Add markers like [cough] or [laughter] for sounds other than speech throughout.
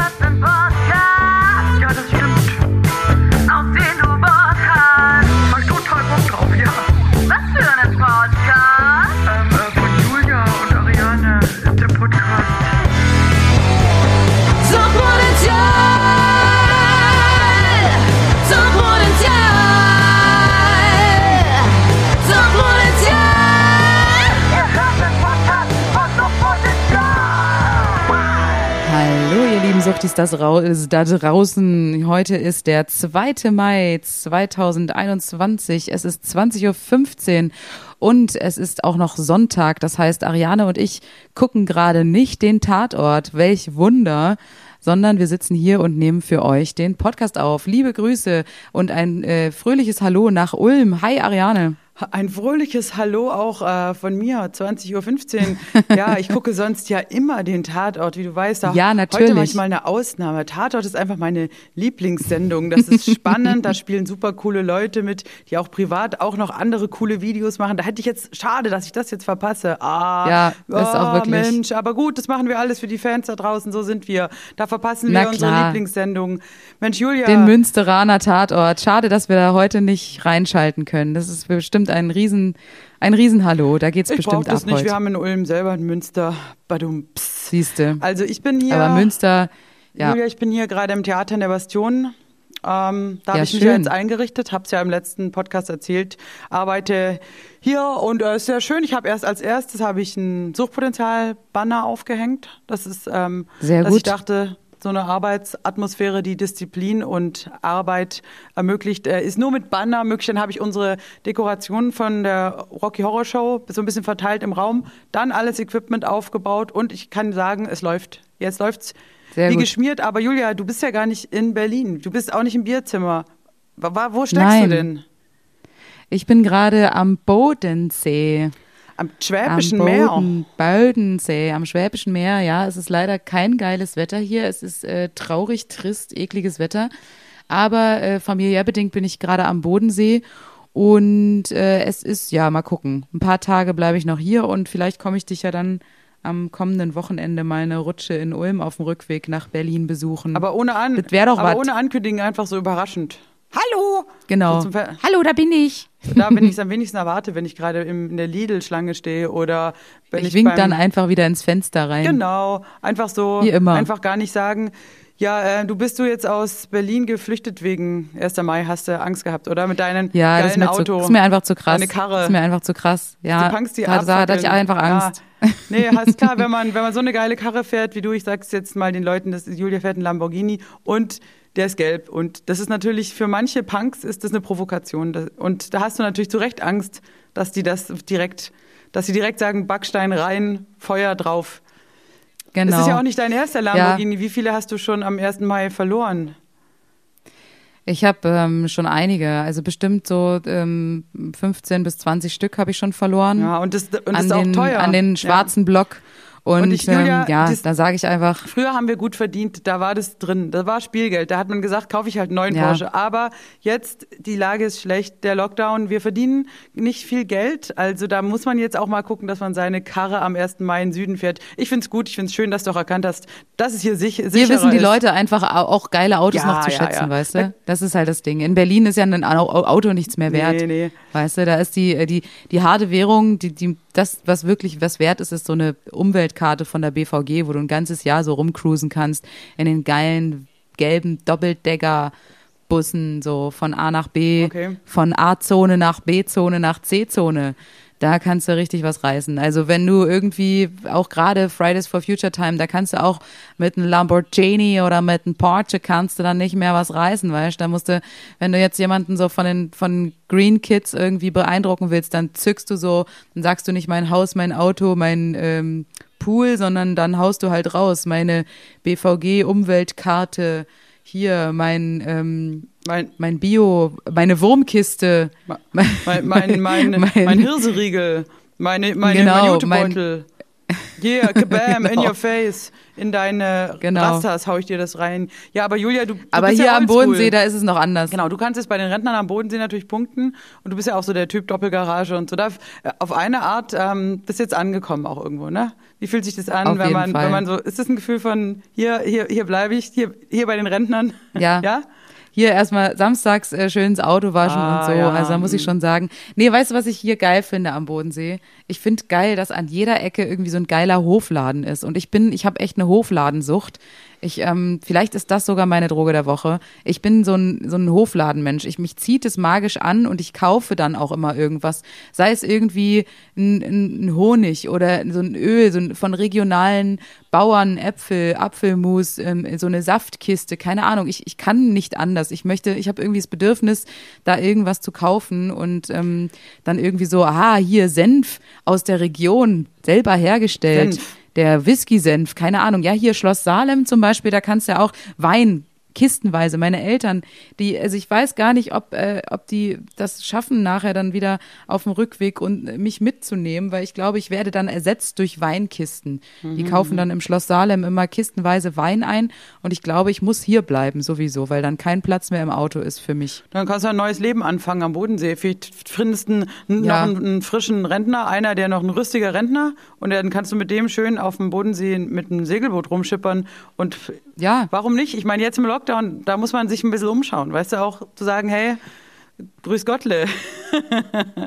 hörst einen Podcast. Rau da draußen. Heute ist der 2. Mai 2021. Es ist 20.15 Uhr und es ist auch noch Sonntag. Das heißt, Ariane und ich gucken gerade nicht den Tatort. Welch Wunder! sondern wir sitzen hier und nehmen für euch den Podcast auf. Liebe Grüße und ein äh, fröhliches Hallo nach Ulm. Hi Ariane. Ein fröhliches Hallo auch äh, von mir, 20.15 Uhr. [laughs] Ja, ich gucke sonst ja immer den Tatort, wie du weißt. Auch Ja, natürlich. Heute manchmal eine Ausnahme. Tatort ist einfach meine Lieblingssendung. Das ist [laughs] spannend, da spielen super coole Leute mit, die auch privat auch noch andere coole Videos machen. Da hätte ich jetzt, schade, dass ich das jetzt verpasse. Ah, Ja, das ist auch ah, wirklich- Mensch, aber gut, das machen wir alles für die Fans da draußen, so sind wir. Da verpassen Na wir unsere klar. Lieblingssendung. Mensch, Julia. Den Münsteraner Tatort. Schade, dass wir da heute nicht reinschalten können. Das ist bestimmt ein riesen, ein Riesenhallo. Da geht's ich bestimmt ab nicht. heute. Wir haben in Ulm selber in Münster. Badum. Siehste. Also ich bin hier. Aber Münster, ja. Julia, ich bin hier gerade im Theater in der Bastion. Ähm, da Ja, habe ich mich schön. ja jetzt eingerichtet, habe es ja im letzten Podcast erzählt, arbeite hier und es ist sehr schön. Ich habe erst als erstes habe ich ein Suchtpotenzial-Banner aufgehängt. Das ist, ähm, Sehr dass ich gut. dachte, so eine Arbeitsatmosphäre, die Disziplin und Arbeit ermöglicht, äh, ist nur mit Banner möglich. Dann habe ich unsere Dekorationen von der Rocky Horror Show so ein bisschen verteilt im Raum, dann alles Equipment aufgebaut und ich kann sagen, es läuft. Jetzt läuft's Sehr wie gut. geschmiert. Aber Julia, du bist ja gar nicht in Berlin. Du bist auch nicht im Bierzimmer. Wa- Wo steckst Nein. du denn? Ich bin gerade am Bodensee. Am Schwäbischen am Meer. Boden, Bodensee, am Schwäbischen Meer. Ja, es ist leider kein geiles Wetter hier. Es ist äh, traurig, trist, ekliges Wetter. Aber äh, familiär bedingt bin ich gerade am Bodensee. Und äh, es ist, ja, mal gucken. Ein paar Tage bleibe ich noch hier und vielleicht komme ich dich ja dann am kommenden Wochenende mal eine Rutsche in Ulm auf dem Rückweg nach Berlin besuchen. Aber ohne An Das doch aber wat. ohne Ankündigen einfach so überraschend. Hallo! genau. So Hallo, da bin ich. Da bin ich es am wenigsten erwarte, wenn ich gerade in der Lidl-Schlange stehe oder wenn ich, Ich wink beim, dann einfach wieder ins Fenster rein. Genau, einfach so, Wie immer. einfach gar nicht sagen. Ja, äh, du bist du jetzt aus Berlin geflüchtet wegen 1. Mai, hast du Angst gehabt, oder? Mit deinem Ja, das ist mir, Auto. zu, ist mir einfach zu krass. Deine Karre. Das ist mir einfach zu krass. Ja, du pankst die da, da hatte ich einfach Angst. Ja. Nee, ist klar, wenn [laughs] man, wenn man so eine geile Karre fährt wie du, ich sag's jetzt mal den Leuten, das Julia fährt einen Lamborghini und der ist gelb. Und das ist natürlich für manche Punks ist das eine Provokation. Das- Und da hast du natürlich zu Recht Angst, dass die das direkt, dass sie direkt sagen, Backstein rein, Feuer drauf. Genau. Es ist ja auch nicht dein erster Lamborghini. Wie viele hast du schon am 1. Mai verloren? Ich habe ähm, schon einige, also bestimmt so ähm, 15 bis 20 Stück habe ich schon verloren. Ja, und das, und das ist auch den, teuer. an den Ja. schwarzen Block. Und, Und ich, Julia, ähm, ja, das- da sage ich einfach, Früher haben wir gut verdient, da war das drin, da war Spielgeld, da hat man gesagt, kaufe ich halt einen neuen Ja. Porsche. Aber jetzt, die Lage ist schlecht, der Lockdown, wir verdienen nicht viel Geld, also da muss man jetzt auch mal gucken, dass man seine Karre am 1. Mai in den Süden fährt. Ich find's gut, ich find's schön, dass du auch erkannt hast, dass es hier sich, sicherer hier wissen die ist. Leute einfach au- auch geile Autos Ja, noch zu ja, schätzen, weißt du? Das ist halt das Ding. In Berlin ist ja ein Au- Au- Auto nichts mehr wert. Nee, nee. Weißt du, da ist die, äh, die, die harte Währung, die, die, das, was wirklich was wert ist, ist so eine Umweltkarte von der BVG, wo du ein ganzes Jahr so rumcruisen kannst in den geilen gelben Doppeldecker. Bussen, so von A nach B, Okay. von A-Zone nach B-Zone nach C-Zone. Da kannst du richtig was reißen. Also wenn du irgendwie auch gerade Fridays for Future Time, da kannst du auch mit einem Lamborghini oder mit einem Porsche kannst du dann nicht mehr was reißen, weißt? Da musst du, wenn du jetzt jemanden so von den von Green Kids irgendwie beeindrucken willst, dann zückst du so, dann sagst du nicht mein Haus, mein Auto, mein ähm, Pool, sondern dann haust du halt raus meine BVG Umweltkarte hier mein ähm, Mein, mein Bio, meine Wurmkiste, mein, mein, mein, [laughs] mein, Mein- mein Hirseriegel, meine, meine, Genau, mein Jutebeutel. Yeah, [laughs] kabam, in Genau. your face. In deine Genau. Rastas hau ich dir das rein. Ja, aber Julia, du, du aber hier ja am. Bodensee, da ist es noch anders. Genau, du kannst jetzt bei den Rentnern am Bodensee natürlich punkten und du bist ja auch so der Typ Doppelgarage und so. Da, äh, auf eine Art ähm, bist jetzt angekommen auch irgendwo, ne? Wie fühlt sich das an, Auf wenn man, Fall. wenn man so, ist das ein Gefühl von, hier, hier, hier bleibe ich, hier, hier bei den Rentnern? Ja. [laughs] Ja? Hier erstmal samstags äh, schön ins Auto waschen Ah, und so. ja. Also da muss ich schon sagen. Nee, weißt du, was ich hier geil finde am Bodensee? Ich finde geil, dass an jeder Ecke irgendwie so ein geiler Hofladen ist. Und ich bin, ich habe echt eine Hofladensucht. Ich, ähm, vielleicht ist das sogar meine Droge der Woche. Ich bin so ein, so ein Hofladenmensch. Ich, mich zieht es magisch an und ich kaufe dann auch immer irgendwas. Sei es irgendwie ein, ein, Honig oder so ein Öl so ein, von regionalen Bauern, Äpfel, Apfelmus, ähm, so eine Saftkiste, keine Ahnung. Ich, ich kann nicht anders. Ich möchte, ich habe irgendwie das Bedürfnis, da irgendwas zu kaufen und ähm, dann irgendwie so, aha, hier Senf aus der Region, selber hergestellt Senf. Der Whisky-Senf, keine Ahnung. Ja, hier Schloss Salem zum Beispiel, da kannst du ja auch Wein kistenweise. Meine Eltern, die, also ich weiß gar nicht, ob, äh, ob die das schaffen, nachher dann wieder auf dem Rückweg und äh, mich mitzunehmen, weil ich glaube, ich werde dann ersetzt durch Weinkisten. Die kaufen dann im Schloss Salem immer kistenweise Wein ein und ich glaube, ich muss hier bleiben sowieso, weil dann kein Platz mehr im Auto ist für mich. Dann kannst du ein neues Leben anfangen am Bodensee. Vielleicht findest du einen, Ja. noch einen, einen frischen Rentner, einer, der noch ein rüstiger Rentner und dann kannst du mit dem schön auf dem Bodensee mit einem Segelboot rumschippern und Ja. warum nicht? Ich meine, jetzt im Lockdown, da muss man sich ein bisschen umschauen, weißt du, auch zu sagen, hey, grüß Gottle. [laughs]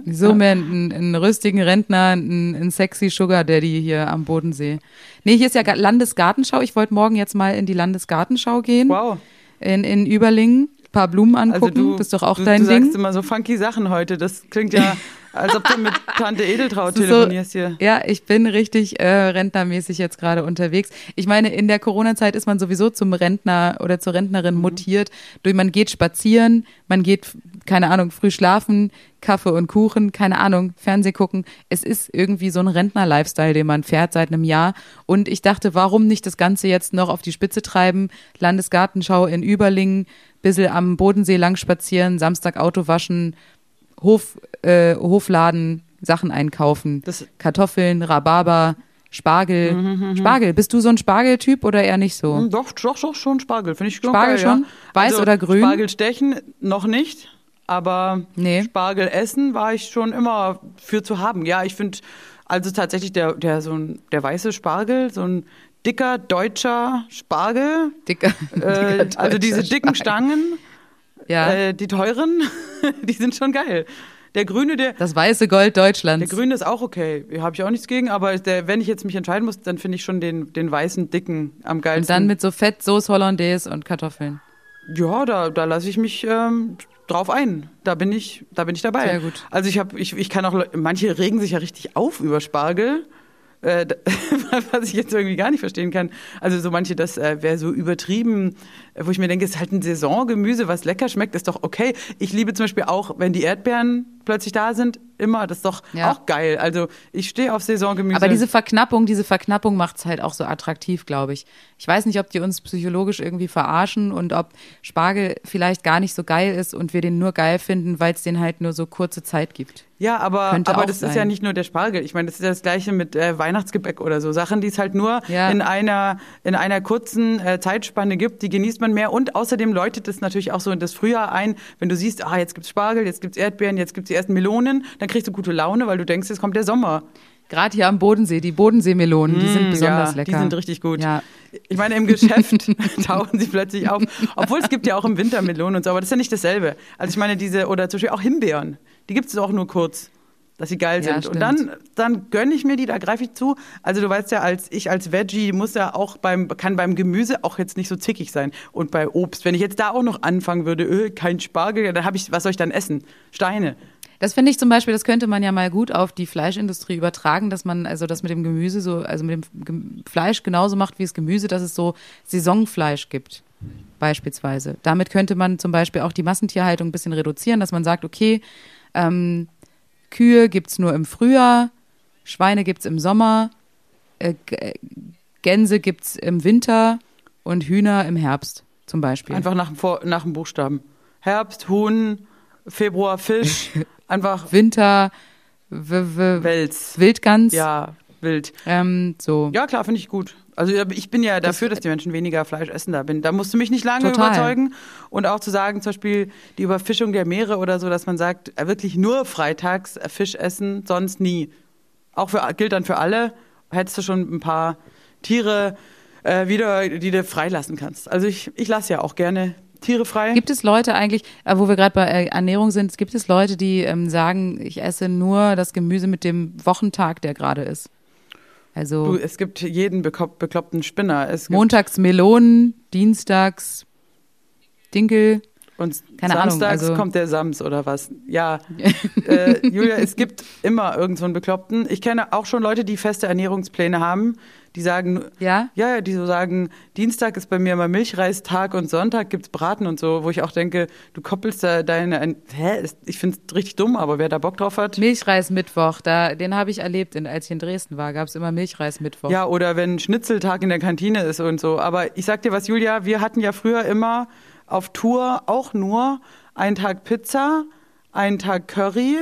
So mehr einen, einen rüstigen Rentner, einen, einen sexy Sugar Daddy hier am Bodensee. Nee, hier ist ja Ga- Landesgartenschau. Ich wollte morgen jetzt mal in die Landesgartenschau gehen. Wow. In, in Überlingen. Paar Blumen angucken. Also du, das ist doch auch du, dein du Ding. sagst immer so funky Sachen heute. Das klingt ja, [laughs] als ob du mit Tante Edeltraut telefonierst hier. Ja, ich bin richtig äh, rentnermäßig jetzt gerade unterwegs. Ich meine, in der Corona-Zeit ist man sowieso zum Rentner oder zur Mhm. Rentnerin mutiert. Durch, man geht spazieren, man geht, keine Ahnung, früh schlafen, Kaffee und Kuchen, keine Ahnung, Fernseh gucken. Es ist irgendwie so ein Rentner-Lifestyle, den man fährt seit einem Jahr. Und ich dachte, warum nicht das Ganze jetzt noch auf die Spitze treiben? Landesgartenschau in Überlingen, bisschen am Bodensee lang spazieren, Samstag Auto waschen, Hof, äh, Hofladen, Sachen einkaufen. Das- Kartoffeln, Rhabarber, Spargel. Mhm, Spargel, bist du so ein Spargeltyp oder eher nicht so? Hm, Doch, doch, doch, schon Spargel. Finde ich schon Spargel geil, schon? Ja. Weiß oder grün? Spargel stechen noch nicht, aber Nee. Spargel essen war ich schon immer für zu haben. Ja, ich finde also tatsächlich der, der so ein, der weiße Spargel, so ein dicker deutscher Spargel. Dicker, Äh, [laughs] dicker also diese dicken Spargel. Stangen, Ja, äh, die teuren, [laughs] die sind schon geil. Der grüne, der, das weiße Gold der Deutschlands. grüne ist auch okay. Habe ich auch nichts gegen, aber der, wenn ich jetzt mich entscheiden muss, dann finde ich schon den, den weißen, dicken am Und geilsten. dann mit so Fett, Soße Hollandaise und Kartoffeln. Ja, da, da lasse ich mich ähm, drauf ein. Da bin ich, da bin ich dabei. Sehr gut. Also ich habe, ich, ich kann auch, manche regen sich ja richtig auf über Spargel. Äh, [laughs] was ich jetzt irgendwie gar nicht verstehen kann. Also so manche, das äh, wäre so übertrieben, wo ich mir denke, es ist halt ein Saisongemüse, was lecker schmeckt, ist doch okay. Ich liebe zum Beispiel auch, wenn die Erdbeeren plötzlich da sind, immer, das ist doch Ja. auch geil. Also ich stehe auf Saisongemüse. Aber diese Verknappung, diese Verknappung macht's halt auch so attraktiv, glaube ich. Ich weiß nicht, ob die uns psychologisch irgendwie verarschen und ob Spargel vielleicht gar nicht so geil ist und wir den nur geil finden, weil es den halt nur so kurze Zeit gibt. Ja, aber, Könnte aber das ist sein. ja nicht nur der Spargel. Ich meine, das ist ja das gleiche mit äh, Weihnachtsgebäck oder so. Sachen, die es halt nur Ja. in einer in einer kurzen äh, Zeitspanne gibt, die genießt man mehr. Und außerdem läutet es natürlich auch so in das Frühjahr ein, wenn du siehst, ah, jetzt gibt's Spargel, jetzt gibt's Erdbeeren, jetzt gibt's die ersten Melonen, dann kriegst du gute Laune, weil du denkst, jetzt kommt der Sommer. Gerade hier am Bodensee, die Bodenseemelonen, die sind Mm, besonders ja, lecker. Die sind richtig gut. Ja. Ich meine, im Geschäft [laughs] tauchen sie plötzlich auf. Obwohl es gibt ja auch im Winter Melonen und so, aber das ist ja nicht dasselbe. Also ich meine, diese, oder zum Beispiel auch Himbeeren, die gibt es auch nur kurz, dass sie geil Ja, sind. und stimmt. dann, dann gönne ich mir die, da greife ich zu. Also du weißt ja, als ich als Veggie muss ja auch beim, kann beim Gemüse auch jetzt nicht so zickig sein. Und bei Obst, wenn ich jetzt da auch noch anfangen würde, öh, kein Spargel, dann habe ich, was soll ich dann essen? Steine. Das finde ich zum Beispiel, das könnte man ja mal gut auf die Fleischindustrie übertragen, dass man also das mit dem Gemüse so, also mit dem Fleisch genauso macht wie das Gemüse, dass es so Saisonfleisch gibt, beispielsweise. Damit könnte man zum Beispiel auch die Massentierhaltung ein bisschen reduzieren, dass man sagt, okay, ähm, Kühe gibt's nur im Frühjahr, Schweine gibt's im Sommer, äh, Gänse gibt's im Winter und Hühner im Herbst zum Beispiel. Einfach nach, nach dem Buchstaben. Herbst, Huhn, Februar, Fisch, [laughs] einfach Winter, Wels. Wildgans, Ja, wild. ähm, so. Ja, klar, finde ich gut. Also ich bin ja dafür, dass die Menschen weniger Fleisch essen. Da, bin, da musst du mich nicht lange Total. überzeugen. Und auch zu sagen, zum Beispiel die Überfischung der Meere oder so, dass man sagt, äh, wirklich nur freitags äh, Fisch essen, sonst nie. Auch für, gilt dann für alle. hättest du schon ein paar Tiere äh, wieder, die du freilassen kannst. Also ich, ich lasse ja auch gerne Tiere frei. Gibt es Leute eigentlich, äh, wo wir gerade bei äh, Ernährung sind, gibt es Leute, die ähm, sagen, ich esse nur das Gemüse mit dem Wochentag, der gerade ist? Also Du, es gibt jeden beklopp bekloppten Spinner. Montags Melonen, dienstags Dinkel. Und keine Ahnung, samstags also- kommt der Sams oder was. Ja, [laughs] äh, Julia, es gibt immer irgend so einen Bekloppten. Ich kenne auch schon Leute, die feste Ernährungspläne haben, die sagen, Ja? ja, ja, die so sagen, Dienstag ist bei mir immer Milchreistag und Sonntag gibt's Braten und so, wo ich auch denke, du koppelst da deine, ein, hä, ich find's richtig dumm, aber wer da Bock drauf hat. Milchreis-Mittwoch, da, den habe ich erlebt, in, als ich in Dresden war, gab es immer Milchreis-Mittwoch. Ja, oder wenn Schnitzeltag in der Kantine ist und so. Aber ich sag dir was, Julia, wir hatten ja früher immer auf Tour auch nur einen Tag Pizza, einen Tag Curry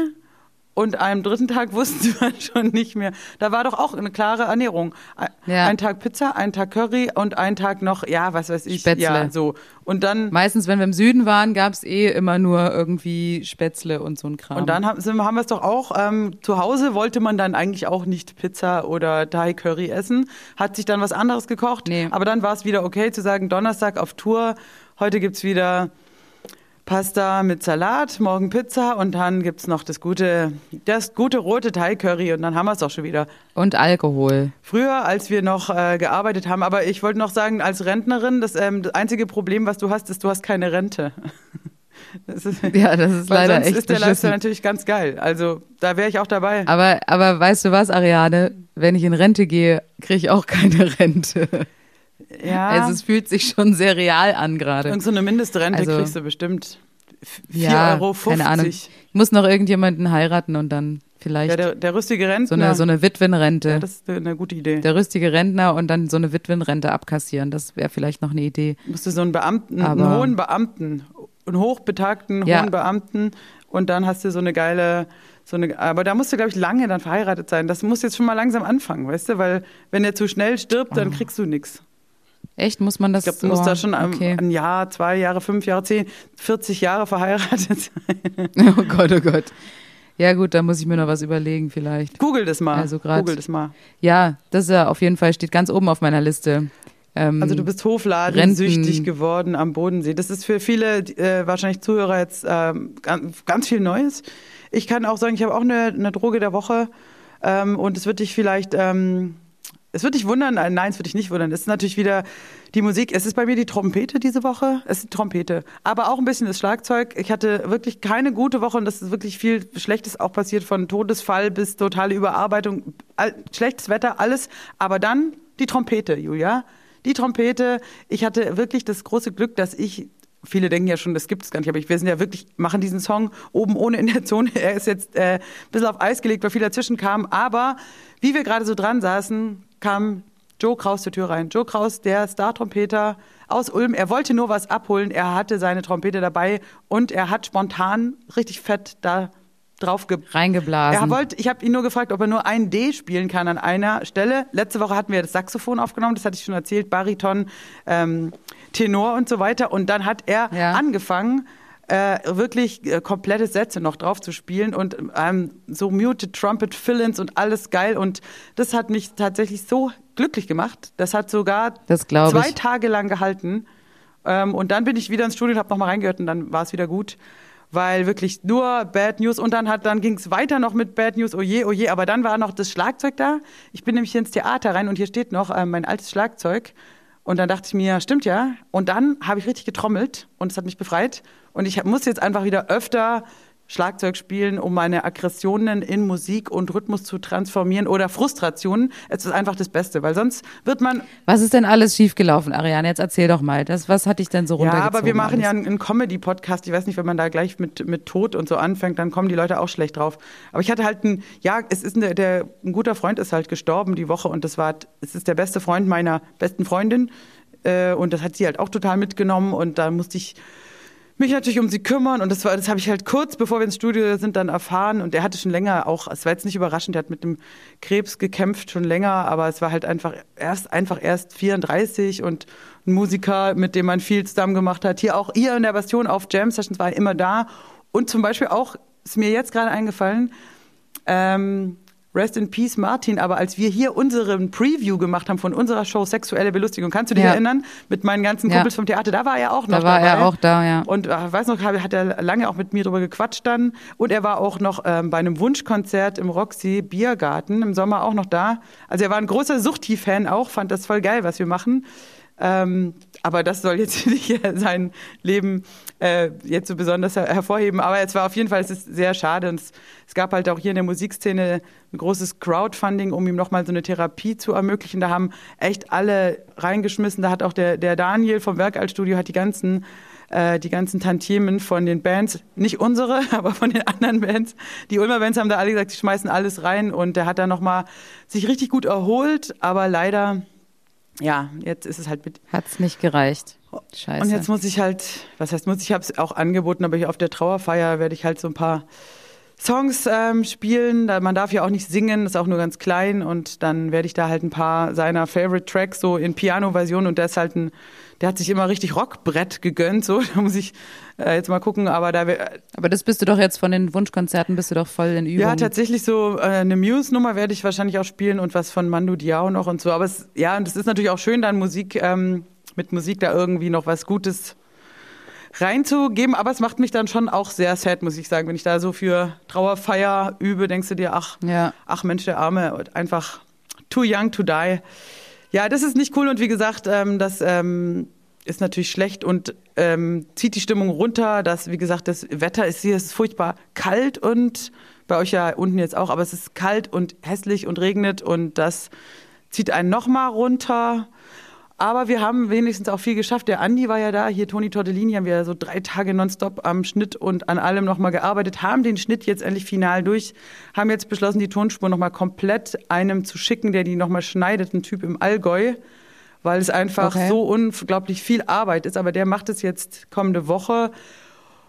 und am dritten Tag [laughs] wussten wir schon nicht mehr. Da war doch auch eine klare Ernährung. Ein, Ja. ein Tag Pizza, ein Tag Curry und ein Tag noch, ja, was weiß ich. Spätzle. Ja, so. Und dann, Meistens, wenn wir im Süden waren, gab es eh immer nur irgendwie Spätzle und so ein Kram. und dann haben, haben wir es doch auch, ähm, zu Hause wollte man dann eigentlich auch nicht Pizza oder Thai Curry essen, hat sich dann was anderes gekocht, Nee. aber dann war es wieder okay zu sagen, Donnerstag auf Tour, heute gibt's wieder Pasta mit Salat, morgen Pizza und dann gibt's noch das gute, das gute rote Thai Curry und dann haben wir es auch schon wieder. Und Alkohol. Früher, als wir noch äh, gearbeitet haben, aber ich wollte noch sagen, als Rentnerin, das, ähm, das einzige Problem, was du hast, ist, du hast keine Rente. [laughs] Das ist, Ja, das ist leider sonst echt ist der. Lifestyle natürlich ganz geil. Also da wäre ich auch dabei. Aber, aber weißt du was, Ariane? Wenn ich in Rente gehe, kriege ich auch keine [laughs] Rente. Ja, Also es fühlt sich schon sehr real an gerade. irgend so eine Mindestrente Also- kriegst du bestimmt. F- 4,50 Ja, Euro. keine Ahnung. Ich muss noch irgendjemanden heiraten und dann vielleicht Ja, der, der rüstige Rentner. so eine, so eine Witwenrente. ja, das ist eine gute Idee. der rüstige Rentner und dann so eine Witwenrente abkassieren. Das wäre vielleicht noch eine Idee. musst du so einen Beamten, einen Aber- hohen Beamten, einen hochbetagten Ja. hohen Beamten und dann hast du so eine geile, so eine, aber da musst du, glaube ich, lange dann verheiratet sein. Das muss jetzt schon mal langsam anfangen, weißt du, weil wenn er zu schnell stirbt, Oh. dann kriegst du nichts. Echt? Muss man das Ich glaube, du musst da schon ein, okay. ein Jahr, zwei Jahre, fünf Jahre, zehn, 40 Jahre verheiratet sein. [laughs] Oh Gott, oh Gott. Ja gut, da muss ich mir noch was überlegen vielleicht. Google das mal. Also grad- Google das mal. Ja, das ist ja auf jeden Fall steht ganz oben auf meiner Liste. Ähm, Also du bist hofladensüchtig geworden am Bodensee. Das ist für viele äh, wahrscheinlich Zuhörer jetzt ähm, ganz, ganz viel Neues. Ich kann auch sagen, ich habe auch eine, eine Droge der Woche ähm, und es wird dich vielleicht, ähm, es wird dich wundern, äh, nein, es wird dich nicht wundern. Es ist natürlich wieder die Musik. Es ist bei mir die Trompete diese Woche. Es ist die Trompete, aber auch ein bisschen das Schlagzeug. Ich hatte wirklich keine gute Woche und das ist wirklich viel Schlechtes auch passiert, von Todesfall bis totale Überarbeitung, schlechtes Wetter, alles. Aber dann die Trompete, Julia. Die Trompete. Ich hatte wirklich das große Glück, dass ich Viele denken ja schon, das gibt es gar nicht, aber wir sind ja wirklich, machen diesen Song oben ohne in der Zone. [laughs] Er ist jetzt äh, ein bisschen auf Eis gelegt, weil viel dazwischen kam. Aber wie wir gerade so dran saßen, kam Joe Kraus zur Tür rein. Joe Kraus, der Star-Trompeter aus Ulm. Er wollte nur was abholen. Er hatte seine Trompete dabei und er hat spontan richtig fett da drauf ge reingeblasen. er wollte, ich habe ihn nur gefragt, ob er nur ein D spielen kann an einer Stelle. Letzte Woche hatten wir das Saxophon aufgenommen, das hatte ich schon erzählt, Bariton, ähm, Tenor und so weiter. Und dann hat er Ja. angefangen, äh, wirklich äh, komplette Sätze noch drauf zu spielen und ähm, so muted Trumpet Fill-ins und alles geil. Und das hat mich tatsächlich so glücklich gemacht. Das hat sogar Das zwei ich. Tage lang gehalten. Ähm, und dann bin ich wieder ins Studio und habe nochmal reingehört und dann war es wieder gut. Weil wirklich nur Bad News und dann hat dann ging es weiter noch mit Bad News, oje, oje, aber dann war noch das Schlagzeug da. Ich bin nämlich hier ins Theater rein und hier steht noch äh, mein altes Schlagzeug. Und dann dachte ich mir, stimmt ja. Und dann habe ich richtig getrommelt und es hat mich befreit. Und ich muss jetzt einfach wieder öfter Schlagzeug spielen, um meine Aggressionen in Musik und Rhythmus zu transformieren oder Frustrationen. Es ist einfach das Beste, weil sonst wird man Was ist denn alles schiefgelaufen, Ariane? Jetzt erzähl doch mal. Das, was hat dich denn so Ja, runtergezogen? aber wir machen alles? ja einen, einen Comedy-Podcast. Ich weiß nicht, wenn man da gleich mit, mit Tod und so anfängt, dann kommen die Leute auch schlecht drauf. Aber ich hatte halt ein, ja, es ist ein, der, ein guter Freund ist halt gestorben die Woche und das war, es ist der beste Freund meiner besten Freundin. Äh, und das hat sie halt auch total mitgenommen und da musste ich mich natürlich um sie kümmern und das war, das habe ich halt kurz bevor wir ins Studio sind dann erfahren und er hatte schon länger auch, es war jetzt nicht überraschend, er hat mit dem Krebs gekämpft schon länger, aber es war halt einfach erst einfach erst 34 und ein Musiker, mit dem man viel zusammen gemacht hat. Hier auch ihr in der Bastion auf Jam Sessions war er immer da und zum Beispiel auch ist mir jetzt gerade eingefallen, ähm, Rest in Peace Martin, aber als wir hier unseren Preview gemacht haben von unserer Show Sexuelle Belustigung, kannst du dich Ja. erinnern? Mit meinen ganzen Ja. Kumpels vom Theater, da war er auch noch Da war dabei. er auch da, ja. Und äh, weiß noch, hat er lange auch mit mir drüber gequatscht dann. Und er war auch noch ähm, bei einem Wunschkonzert im Roxy Biergarten im Sommer auch noch da. Also er war ein großer Suchti-Fan auch, fand das voll geil, was wir machen. Ähm, aber das soll jetzt [laughs] nicht sein Leben äh, jetzt so besonders her hervorheben. Aber es war auf jeden Fall, es ist sehr schade. Und es, es gab halt auch hier in der Musikszene ein großes Crowdfunding, um ihm nochmal so eine Therapie zu ermöglichen. Da haben echt alle reingeschmissen. Da hat auch der, der Daniel vom Werkaltstudio hat die ganzen äh, die ganzen Tantiemen von den Bands, nicht unsere, [laughs] aber von den anderen Bands. Die Ulmer Bands haben da alle gesagt, die schmeißen alles rein und der hat da nochmal sich richtig gut erholt, aber leider, ja, jetzt ist es halt mit Hat's nicht gereicht. Scheiße. und jetzt muss ich halt, was heißt muss, ich habe es auch angeboten, aber hier auf der Trauerfeier werde ich halt so ein paar Songs ähm, spielen. Da, man darf ja auch nicht singen, ist auch nur ganz klein. Und dann werde ich da halt ein paar seiner Favorite Tracks so in Piano-Version und der ist halt ein, der hat sich immer richtig Rockbrett gegönnt, so. [laughs] Da muss ich äh, jetzt mal gucken, aber da Aber das bist du doch jetzt von den Wunschkonzerten, bist du doch voll in Übung. ja, tatsächlich so äh, eine Muse-Nummer werde ich wahrscheinlich auch spielen und was von Mandu Diao noch und so. Aber es, ja, und es ist natürlich auch schön, dann Musik, ähm, mit Musik da irgendwie noch was Gutes reinzugeben. Aber es macht mich dann schon auch sehr sad, muss ich sagen. Wenn ich da so für Trauerfeier übe, denkst du dir, ach, Ja. ach Mensch, der Arme, einfach too young to die. Ja, das ist nicht cool und wie gesagt, ähm, das ähm, ist natürlich schlecht und ähm, zieht die Stimmung runter. Das, wie gesagt, das Wetter ist hier ist furchtbar kalt und bei euch ja unten jetzt auch, aber es ist kalt und hässlich und regnet und das zieht einen nochmal runter. Aber wir haben wenigstens auch viel geschafft. Der Andi war ja da, hier Toni Tortellini, haben wir so drei Tage nonstop am Schnitt und an allem nochmal gearbeitet, haben den Schnitt jetzt endlich final durch, haben jetzt beschlossen, die Tonspur nochmal komplett einem zu schicken, der die nochmal schneidet, ein Typ im Allgäu, weil es einfach Okay. so unglaublich viel Arbeit ist. Aber der macht es jetzt kommende Woche.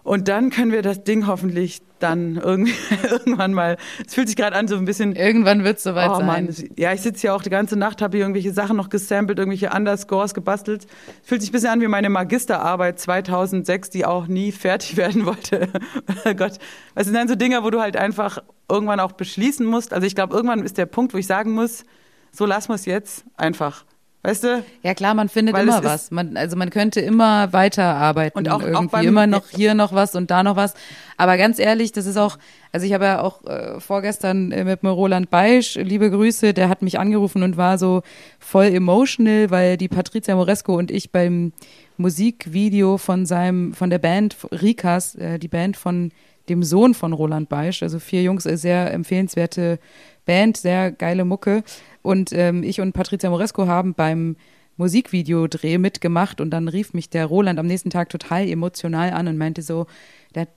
Und dann können wir das Ding hoffentlich dann irgendwie, [laughs] irgendwann mal, es fühlt sich gerade an so ein bisschen Irgendwann wird's soweit Oh sein. Mann, ja, ich sitze hier auch die ganze Nacht, habe hier irgendwelche Sachen noch gesampelt, irgendwelche Underscores gebastelt. Fühlt sich ein bisschen an wie meine Magisterarbeit 2006, die auch nie fertig [laughs] werden wollte. oh Gott, was sind dann so Dinge, wo du halt einfach irgendwann auch beschließen musst? Also ich glaube, irgendwann ist der Punkt, wo ich sagen muss, so lassen wir es jetzt einfach. Weißt du? Ja klar, man findet Weil immer was. Man, also man könnte immer weiterarbeiten Und auch- auch irgendwie beim- immer noch hier noch was und da noch was. Aber ganz ehrlich, das ist auch, also ich habe ja auch äh, vorgestern äh, mit dem Roland Beisch, liebe Grüße, der hat mich angerufen und war so voll emotional, weil die Patricia Moresco und ich beim Musikvideo von seinem, von der Band Rikas, äh, die Band von dem Sohn von Roland Beisch, also vier Jungs, äh, sehr empfehlenswerte Band, sehr geile Mucke. Und ähm, ich und Patricia Moresco haben beim Musikvideodreh mitgemacht und dann rief mich der Roland am nächsten Tag total emotional an und meinte so, der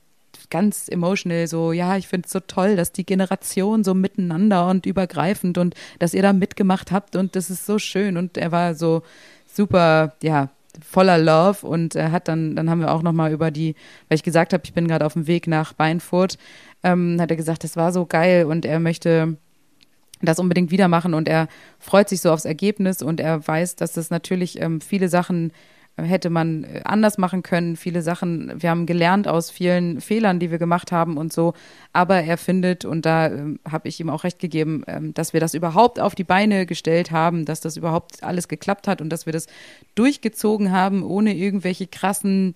ganz emotional so, ja, ich finde es so toll, dass die Generation so miteinander und übergreifend und dass ihr da mitgemacht habt und das ist so schön und er war so super, ja, voller Love und er hat dann, dann haben wir auch nochmal über die, weil ich gesagt habe, ich bin gerade auf dem Weg nach Beinfurt, ähm, hat er gesagt, das war so geil und er möchte das unbedingt wieder machen und er freut sich so aufs Ergebnis und er weiß, dass das natürlich ähm, viele Sachen äh, hätte man äh, anders machen können, viele Sachen, wir haben gelernt aus vielen Fehlern, die wir gemacht haben und so, aber er findet, und da ähm, habe ich ihm auch recht gegeben, ähm, dass wir das überhaupt auf die Beine gestellt haben, dass das überhaupt alles geklappt hat und dass wir das durchgezogen haben, ohne irgendwelche krassen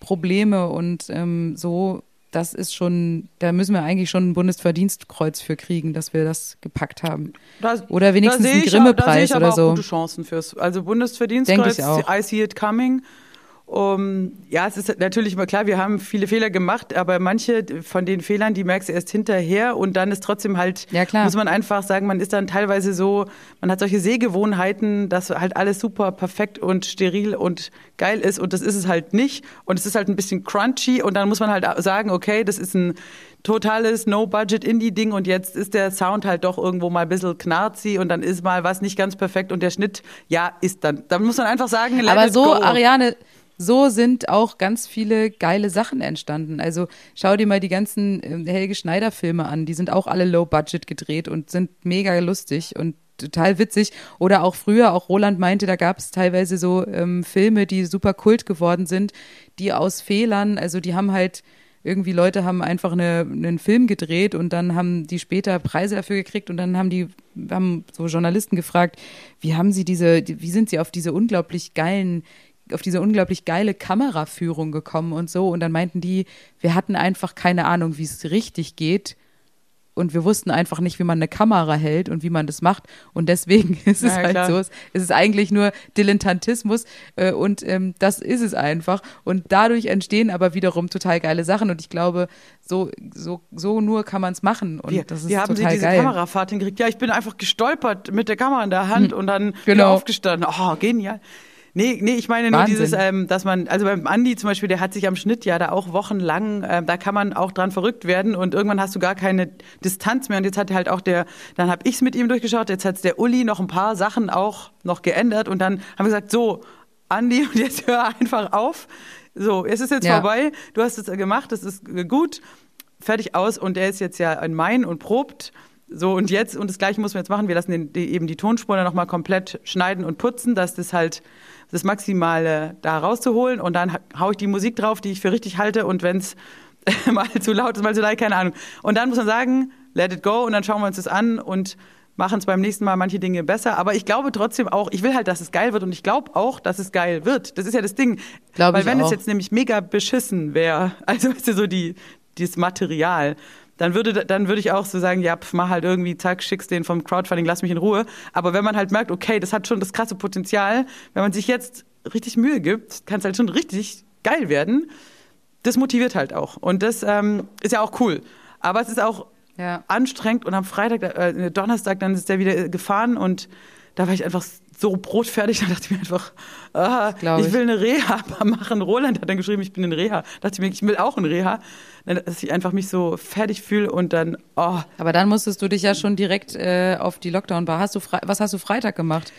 Probleme und ähm, so das ist schon, da müssen wir eigentlich schon ein Bundesverdienstkreuz für kriegen, dass wir das gepackt haben. Da, Oder wenigstens da sehe einen ich, da sehe Grimme-Preis ich aber oder auch so. gute Chancen fürs. Also Denk Bundesverdienstkreuz, ich auch. I see it coming. Um, ja, es ist natürlich immer klar, wir haben viele Fehler gemacht, aber manche von den Fehlern, die merkst du erst hinterher und dann ist trotzdem halt, Ja, muss man einfach sagen, man ist dann teilweise so, man hat solche Sehgewohnheiten, dass halt alles super perfekt und steril und geil ist und das ist es halt nicht und es ist halt ein bisschen crunchy und dann muss man halt sagen, okay, das ist ein totales No-Budget-Indie-Ding und jetzt ist der Sound halt doch irgendwo mal ein bisschen knarzi und dann ist mal was nicht ganz perfekt und der Schnitt, ja, ist dann. Dann muss man einfach sagen, Aber so, go. Ariane, so sind auch ganz viele geile Sachen entstanden. Also schau dir mal die ganzen ähm, Helge Schneider Filme an. Die sind auch alle low budget gedreht und sind mega lustig und total witzig. Oder auch früher, auch Roland meinte, da gab es teilweise so ähm, Filme, die super kult geworden sind, die aus Fehlern, also die haben halt irgendwie Leute haben einfach eine, einen Film gedreht und dann haben die später Preise dafür gekriegt und dann haben die haben so Journalisten gefragt, wie haben sie diese, wie sind sie auf diese unglaublich geilen auf diese unglaublich geile Kameraführung gekommen und so. Und dann meinten die, wir hatten einfach keine Ahnung, wie es richtig geht. Und wir wussten einfach nicht, wie man eine Kamera hält und wie man das macht. Und deswegen [laughs] ist es Ja, halt klar. so. Es ist eigentlich nur Dilettantismus. Äh, und ähm, das ist es einfach. Und dadurch entstehen aber wiederum total geile Sachen. Und ich glaube, so, so, so nur kann man es machen. Und Wie, das ist wie haben Sie total diese geil. Kamerafahrt hingekriegt? Ja, ich bin einfach gestolpert mit der Kamera in der Hand und dann Genau. aufgestanden. Oh, genial. Nee, nee, ich meine nur Wahnsinn. dieses, ähm, dass man, also beim Andi zum Beispiel, der hat sich am Schnitt ja da auch wochenlang, ähm, da kann man auch dran verrückt werden und irgendwann hast du gar keine Distanz mehr und jetzt hat halt auch der, dann habe ich es mit ihm durchgeschaut, jetzt hat's der Uli noch ein paar Sachen auch noch geändert und dann haben wir gesagt, so, Andi, [laughs] und jetzt hör einfach auf. So, es ist jetzt Ja. vorbei, du hast es gemacht, das ist gut, fertig aus und der ist jetzt ja in Main und probt. So und jetzt, und das gleiche müssen wir jetzt machen, wir lassen den, die, eben die Tonspuren dann nochmal komplett schneiden und putzen, dass das halt das Maximale da rauszuholen und dann ha- hau ich die Musik drauf, die ich für richtig halte und wenn es [laughs] mal zu laut ist, mal zu leid, keine Ahnung. Und dann muss man sagen, let it go und dann schauen wir uns das an und machen es beim nächsten Mal manche Dinge besser. Aber ich glaube trotzdem auch, ich will halt, dass es geil wird und ich glaube auch, dass es geil wird. Das ist ja das Ding. Glaub Weil wenn es auch. jetzt nämlich mega beschissen wäre, [laughs] also weißt du, so die, dieses Material, dann würde, dann würde ich auch so sagen, ja, pf, mach halt irgendwie, zack, schickst den vom Crowdfunding, lass mich in Ruhe. Aber wenn man halt merkt, okay, das hat schon das krasse Potenzial, wenn man sich jetzt richtig Mühe gibt, kann es halt schon richtig geil werden. Das motiviert halt auch. Und das ähm, ist ja auch cool. Aber es ist auch Ja. anstrengend und am Freitag, äh, Donnerstag, dann ist der wieder äh, gefahren und da war ich einfach so brotfertig, da dachte ich mir einfach, ah, ich ich. will eine Reha [laughs] machen. Roland hat dann geschrieben, ich bin in Reha. Da dachte ich mir, ich will auch in Reha. Dann, Dass ich einfach mich so fertig fühle und dann, oh, Aber dann musstest du dich ja schon direkt äh, auf die Lockdown-Bar. Hast du Fre was hast du Freitag gemacht?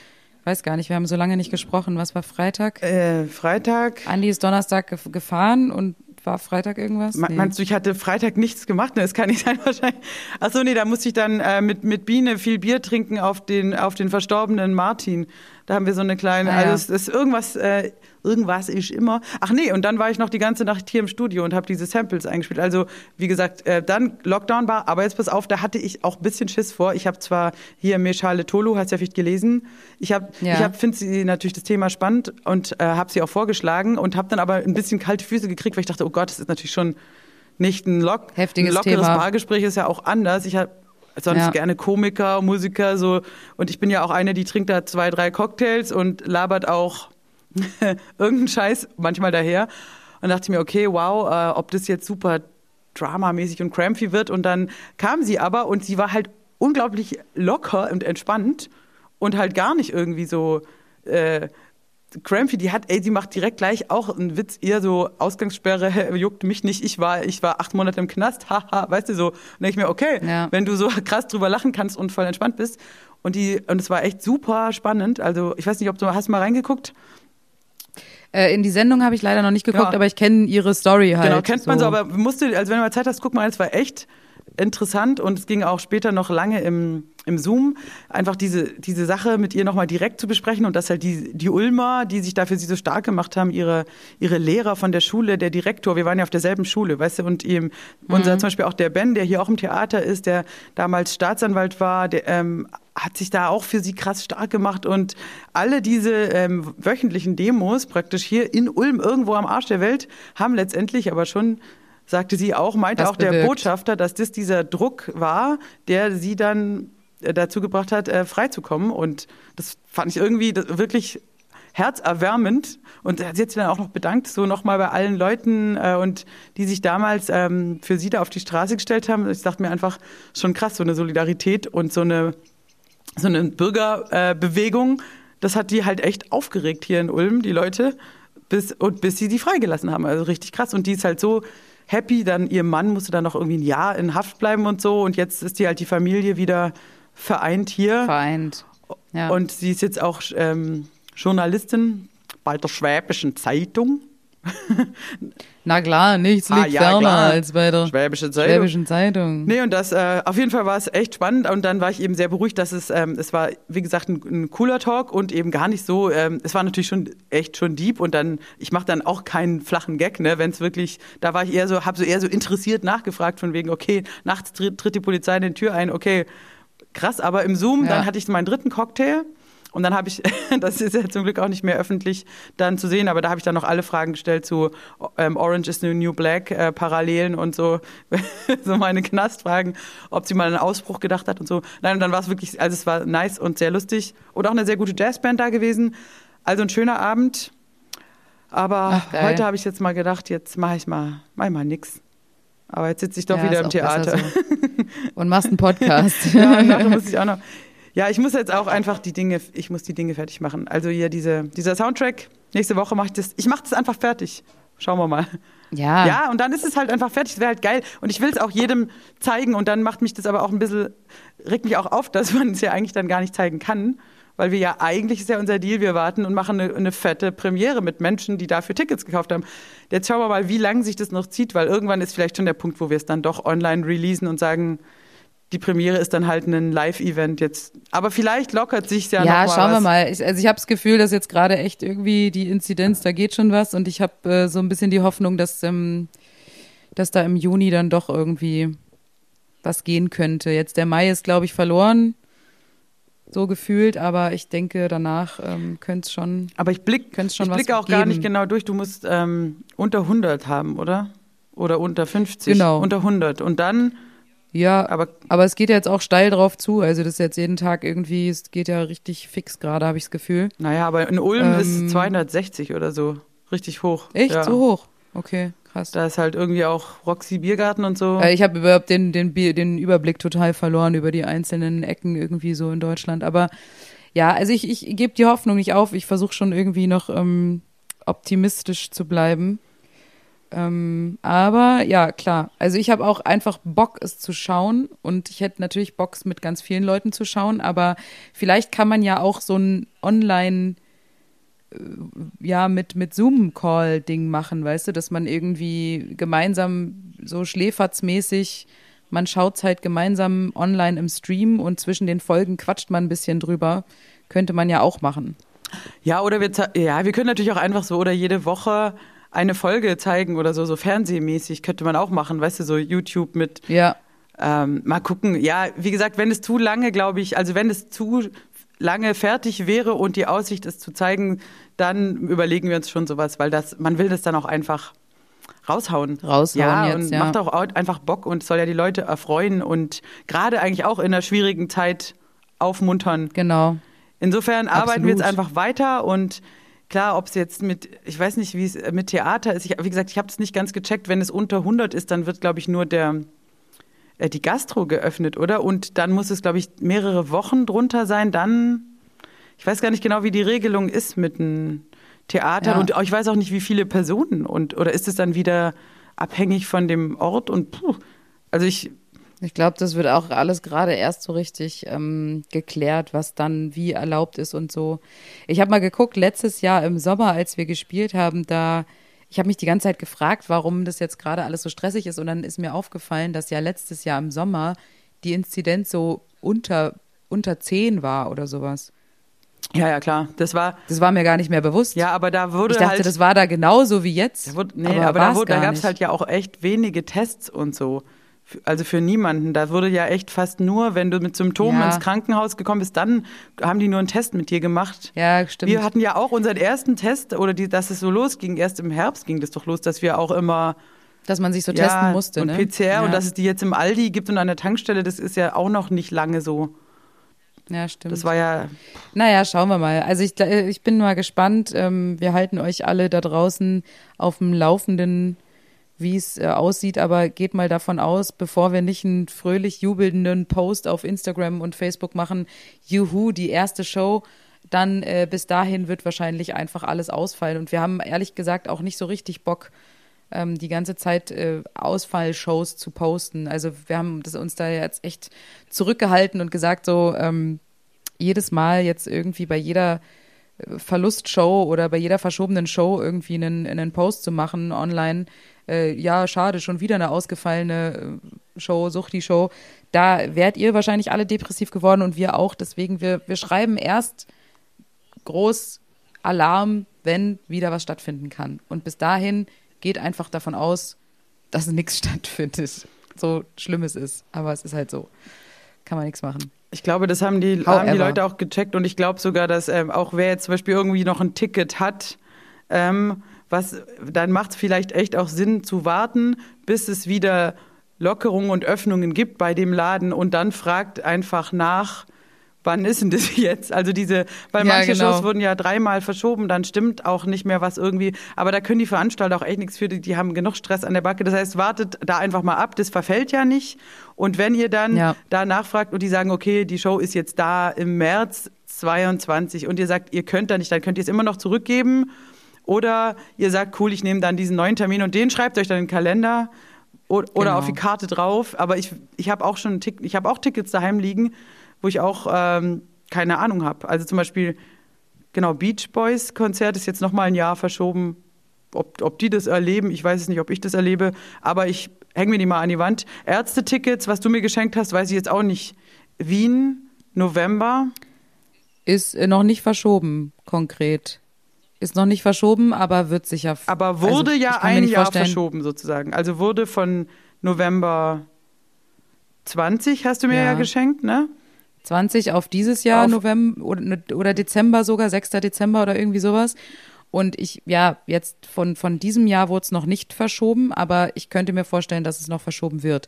Weiß gar nicht, wir haben so lange nicht gesprochen. Was war Freitag? äh, Freitag. Andi ist Donnerstag gef gefahren und war Freitag irgendwas? Me- Meinst du, ich hatte Freitag nichts gemacht? Ne, das kann nicht [laughs] sein wahrscheinlich. Ach so, nee, da musste ich dann äh, mit, mit Biene viel Bier trinken auf den, auf den verstorbenen Martin. Da haben wir so eine kleine, Ah, ja. also es ist irgendwas, äh, irgendwas ist immer. Ach nee, und dann war ich noch die ganze Nacht hier im Studio und habe diese Samples eingespielt. Also wie gesagt, äh, dann Lockdown war, aber jetzt pass auf, da hatte ich auch ein bisschen Schiss vor. Ich habe zwar hier Meshale Tolu, hast ja vielleicht gelesen. Ich habe, Ja. ich hab, finde sie natürlich das Thema spannend und äh, habe sie auch vorgeschlagen und habe dann aber ein bisschen kalte Füße gekriegt, weil ich dachte, oh Gott, das ist natürlich schon nicht ein, lock, Heftiges ein lockeres Thema. Bargespräch ist ja auch anders. Ich habe sonst Ja. gerne Komiker, Musiker so und ich bin ja auch eine, die trinkt da zwei, drei Cocktails und labert auch [laughs] irgendeinen Scheiß manchmal daher und dachte mir, okay, wow, äh, ob das jetzt super dramamäßig und crampy wird und dann kam sie aber und sie war halt unglaublich locker und entspannt und halt gar nicht irgendwie so äh, Crampy, die hat, ey, sie macht direkt gleich auch einen Witz, ihr so Ausgangssperre [laughs] juckt mich nicht, ich war, ich war acht Monate im Knast, [laughs] haha, weißt du so. Und denke ich mir, okay, Ja. wenn du so krass drüber lachen kannst und voll entspannt bist. Und die, und es war echt super spannend. Also ich weiß nicht, ob du hast mal reingeguckt. Äh, in die Sendung habe ich leider noch nicht geguckt, Ja. aber ich kenne ihre Story halt. Genau, kennt man so, aber musste, also wenn du mal Zeit hast, guck mal, es war echt interessant und es ging auch später noch lange im, im Zoom, einfach diese, diese Sache mit ihr nochmal direkt zu besprechen und dass halt die, die Ulmer, die sich dafür sie so stark gemacht haben, ihre, ihre Lehrer von der Schule, der Direktor, wir waren ja auf derselben Schule, weißt du, und ihm, unser zum Beispiel auch der Ben, der hier auch im Theater ist, der damals Staatsanwalt war, der ähm, hat sich da auch für sie krass stark gemacht und alle diese ähm, wöchentlichen Demos praktisch hier in Ulm irgendwo am Arsch der Welt haben letztendlich aber schon sagte sie auch, meinte Was auch der bewirkt. Botschafter, dass das dieser Druck war, der sie dann äh, dazu gebracht hat, äh, freizukommen. Und das fand ich irgendwie das- wirklich herzerwärmend. Und sie hat sich dann auch noch bedankt, so nochmal bei allen Leuten äh, und die sich damals ähm, für sie da auf die Straße gestellt haben. Ich dachte mir einfach, schon krass, so eine Solidarität und so eine, so eine Bürgerbewegung. Äh, das hat die halt echt aufgeregt hier in Ulm, die Leute, bis, und bis sie die freigelassen haben. Also richtig krass. Und die ist halt so happy, dann ihr Mann musste dann noch irgendwie ein Jahr in Haft bleiben und so. Und jetzt ist die halt die Familie wieder vereint hier. vereint. Ja. Und sie ist jetzt auch ähm, Journalistin bei der Schwäbischen Zeitung. [laughs] Na klar, nichts Ah, liegt ja, ferner klar. als bei der Schwäbische Zeitung. Schwäbischen Zeitung. Nee, und das, äh, auf jeden Fall war es echt spannend und dann war ich eben sehr beruhigt, dass es, ähm, es war, wie gesagt, ein, ein cooler Talk und eben gar nicht so, ähm, es war natürlich schon echt schon deep und dann, ich mache dann auch keinen flachen Gag, ne, wenn es wirklich, da war ich eher so, habe so eher so interessiert nachgefragt von wegen, okay, nachts tritt, tritt die Polizei in die Tür ein, okay, krass, aber im Zoom, Ja. dann hatte ich meinen dritten Cocktail und dann habe ich, [laughs] das ist ja zum Glück auch nicht mehr öffentlich dann zu sehen, aber da habe ich dann noch alle Fragen gestellt zu ähm, Orange is the New Black, äh, Parallelen und so, [laughs] so meine Knastfragen, ob sie mal einen Ausbruch gedacht hat und so. Nein, und dann war es wirklich, also es war nice und sehr lustig und auch eine sehr gute Jazzband da gewesen. Also ein schöner Abend. Aber Ach, heute habe ich jetzt mal gedacht, jetzt mache ich mal, mach ich mal nix. Aber jetzt sitze ich doch Ja, wieder im Theater. So. [laughs] Und machst einen Podcast. Ja, und muss ich auch noch. Ja, ich muss jetzt auch einfach die Dinge, ich muss die Dinge fertig machen. Also hier diese, dieser Soundtrack, nächste Woche mache ich das, ich mache das einfach fertig. Schauen wir mal. ja. Ja, und dann ist es halt einfach fertig, es wäre halt geil. Und ich will es auch jedem zeigen und dann macht mich das aber auch ein bisschen, regt mich auch auf, [laughs] dass man es ja eigentlich dann gar nicht zeigen kann. Weil wir ja eigentlich ist ja unser Deal, wir warten und machen eine, eine fette Premiere mit Menschen, die dafür Tickets gekauft haben. Jetzt schauen wir mal, wie lange sich das noch zieht, weil irgendwann ist vielleicht schon der Punkt, wo wir es dann doch online releasen und sagen, die Premiere ist dann halt ein Live-Event jetzt. Aber vielleicht lockert sich ja, Ja, noch mal schauen wir was. mal. Ich, also ich habe das Gefühl, dass jetzt gerade echt irgendwie die Inzidenz, da geht schon was und ich habe äh, so ein bisschen die Hoffnung, dass, ähm, dass da im Juni dann doch irgendwie was gehen könnte. Jetzt der Mai ist, glaube ich, verloren, so gefühlt, aber ich denke, danach ähm, könnte es schon. Aber ich blick, blicke auch gar geben. nicht genau durch. Du musst ähm, unter 100 haben, oder? Oder unter 50. Genau. Unter 100. Und dann, Ja, aber aber es geht ja jetzt auch steil drauf zu. Also das ist jetzt jeden Tag irgendwie, es geht ja richtig fix gerade, habe ich das Gefühl. naja, aber in Ulm Ähm, ist 260 oder so. Richtig hoch. Echt? Ja. So hoch? Okay, krass. Da ist halt irgendwie auch Roxy Biergarten und so. Äh, Ich habe überhaupt den, den, den Überblick total verloren über die einzelnen Ecken irgendwie so in Deutschland. Aber ja, also ich, ich gebe die Hoffnung nicht auf. Ich versuche schon irgendwie noch ähm, optimistisch zu bleiben. Ähm, aber ja, klar. Also ich habe auch einfach Bock, es zu schauen. Und ich hätte natürlich Bock, es mit ganz vielen Leuten zu schauen. Aber vielleicht kann man ja auch so ein Online- ja, mit, mit Zoom-Call-Ding machen, weißt du, dass man irgendwie gemeinsam so schläferzmäßig, man schaut halt gemeinsam online im Stream und zwischen den Folgen quatscht man ein bisschen drüber. Könnte man ja auch machen. Ja, oder wir, ja, wir können natürlich auch einfach so oder jede Woche eine Folge zeigen oder so, so fernsehmäßig könnte man auch machen, weißt du, so YouTube mit Ja, Ähm, mal gucken. Ja, wie gesagt, wenn es zu lange, glaube ich, also wenn es zu lange fertig wäre und die Aussicht ist zu zeigen, dann überlegen wir uns schon sowas, weil das, man will das dann auch einfach raushauen. Raushauen ja, jetzt, und ja. macht auch au- einfach Bock und soll ja die Leute erfreuen und gerade eigentlich auch in einer schwierigen Zeit aufmuntern. genau. Insofern arbeiten wir jetzt Absolut. einfach weiter und klar, ob es jetzt mit, ich weiß nicht, wie es mit Theater ist. Ich, wie gesagt, ich habe es nicht ganz gecheckt. Wenn es unter 100 ist, dann wird, glaube ich, nur der äh, die Gastro geöffnet, oder? Und dann muss es, glaube ich, mehrere Wochen drunter sein. Dann, ich weiß gar nicht genau, wie die Regelung ist mit den Theatern Ja. und ich weiß auch nicht, wie viele Personen und oder ist es dann wieder abhängig von dem Ort und puh, also ich Ich glaube, das wird auch alles gerade erst so richtig ähm, geklärt, was dann wie erlaubt ist und so. Ich habe mal geguckt, letztes Jahr im Sommer, als wir gespielt haben, da, ich habe mich die ganze Zeit gefragt, warum das jetzt gerade alles so stressig ist. Und dann ist mir aufgefallen, dass ja letztes Jahr im Sommer die Inzidenz so unter, unter 10 war oder sowas. ja ja klar, das war Das war mir gar nicht mehr bewusst. ja, aber da wurde ich dachte, halt das war da genauso wie jetzt. Da wurde, nee, aber, da, wurde, da gar gab es halt ja auch echt wenige Tests und so. Also für niemanden. Da wurde ja echt fast nur, wenn du mit Symptomen Ja. ins Krankenhaus gekommen bist, dann haben die nur einen Test mit dir gemacht. Ja, stimmt. Wir hatten ja auch unseren ersten Test, oder die, dass es so losging, erst im Herbst ging das doch los, dass wir auch immer dass man sich so ja, testen musste. und ne? PCR ja. und dass es die jetzt im Aldi gibt und an der Tankstelle, das ist ja auch noch nicht lange so. ja, stimmt. Das war ja, Naja, schauen wir mal. Also ich, äh, ich bin mal gespannt. Ähm, Wir halten euch alle da draußen auf dem Laufenden, wie es äh, aussieht. Aber geht mal davon aus, bevor wir nicht einen fröhlich jubelnden Post auf Instagram und Facebook machen, juhu, die erste Show, dann äh, bis dahin wird wahrscheinlich einfach alles ausfallen. Und wir haben ehrlich gesagt auch nicht so richtig Bock, ähm, die ganze Zeit äh, Ausfallshows zu posten. Also wir haben das uns da jetzt echt zurückgehalten und gesagt, so ähm, jedes Mal jetzt irgendwie bei jeder Verlustshow oder bei jeder verschobenen Show irgendwie einen, einen Post zu machen online. Äh, ja, schade, schon wieder eine ausgefallene äh, Show, Suchti-Show. Da wärt ihr wahrscheinlich alle depressiv geworden und wir auch. Deswegen, wir, wir schreiben erst groß Alarm, wenn wieder was stattfinden kann. Und bis dahin geht einfach davon aus, dass nichts [laughs] stattfindet. So schlimm es ist. Aber es ist halt so. Kann man nichts machen. Ich glaube, das haben die, haben die. Leute auch gecheckt und ich glaube sogar, dass ähm, auch wer jetzt zum Beispiel irgendwie noch ein Ticket hat, ähm, was, dann macht es vielleicht echt auch Sinn zu warten, bis es wieder Lockerungen und Öffnungen gibt bei dem Laden und dann fragt einfach nach, wann ist denn das [laughs] jetzt? Also diese, weil Ja, manche genau. Shows wurden ja dreimal verschoben, dann stimmt auch nicht mehr was irgendwie. Aber da können die Veranstalter auch echt nichts für, die, die haben genug Stress an der Backe. Das heißt, wartet da einfach mal ab, das verfällt ja nicht. Und wenn ihr dann Ja. da nachfragt und die sagen, okay, die Show ist jetzt da im März 22 und ihr sagt, ihr könnt da nicht, dann könnt ihr es immer noch zurückgeben. Oder ihr sagt, cool, ich nehme dann diesen neuen Termin und den schreibt euch dann in den Kalender oder Genau. auf die Karte drauf. Aber ich, ich habe auch schon ich habe auch Tickets daheim liegen, wo ich auch ähm, keine Ahnung habe. Also zum Beispiel, genau, Beach Boys Konzert ist jetzt nochmal ein Jahr verschoben. Ob, ob die das erleben, ich weiß es nicht, ob ich das erlebe, aber ich hänge mir die mal an die Wand. Ärztetickets, was du mir geschenkt hast, weiß ich jetzt auch nicht. Wien, November. Ist äh, noch nicht verschoben, konkret. Ist noch nicht verschoben, aber wird sicher. Aber wurde also, ja ein Jahr vorstellen- verschoben sozusagen. Also wurde von November 20 hast du mir ja, Ja. geschenkt, ne? 20 auf dieses Jahr, Auf- November oder, oder Dezember sogar, 6. Dezember oder irgendwie sowas. Und ich, ja, jetzt von, von diesem Jahr wurde es noch nicht verschoben, aber ich könnte mir vorstellen, dass es noch verschoben wird.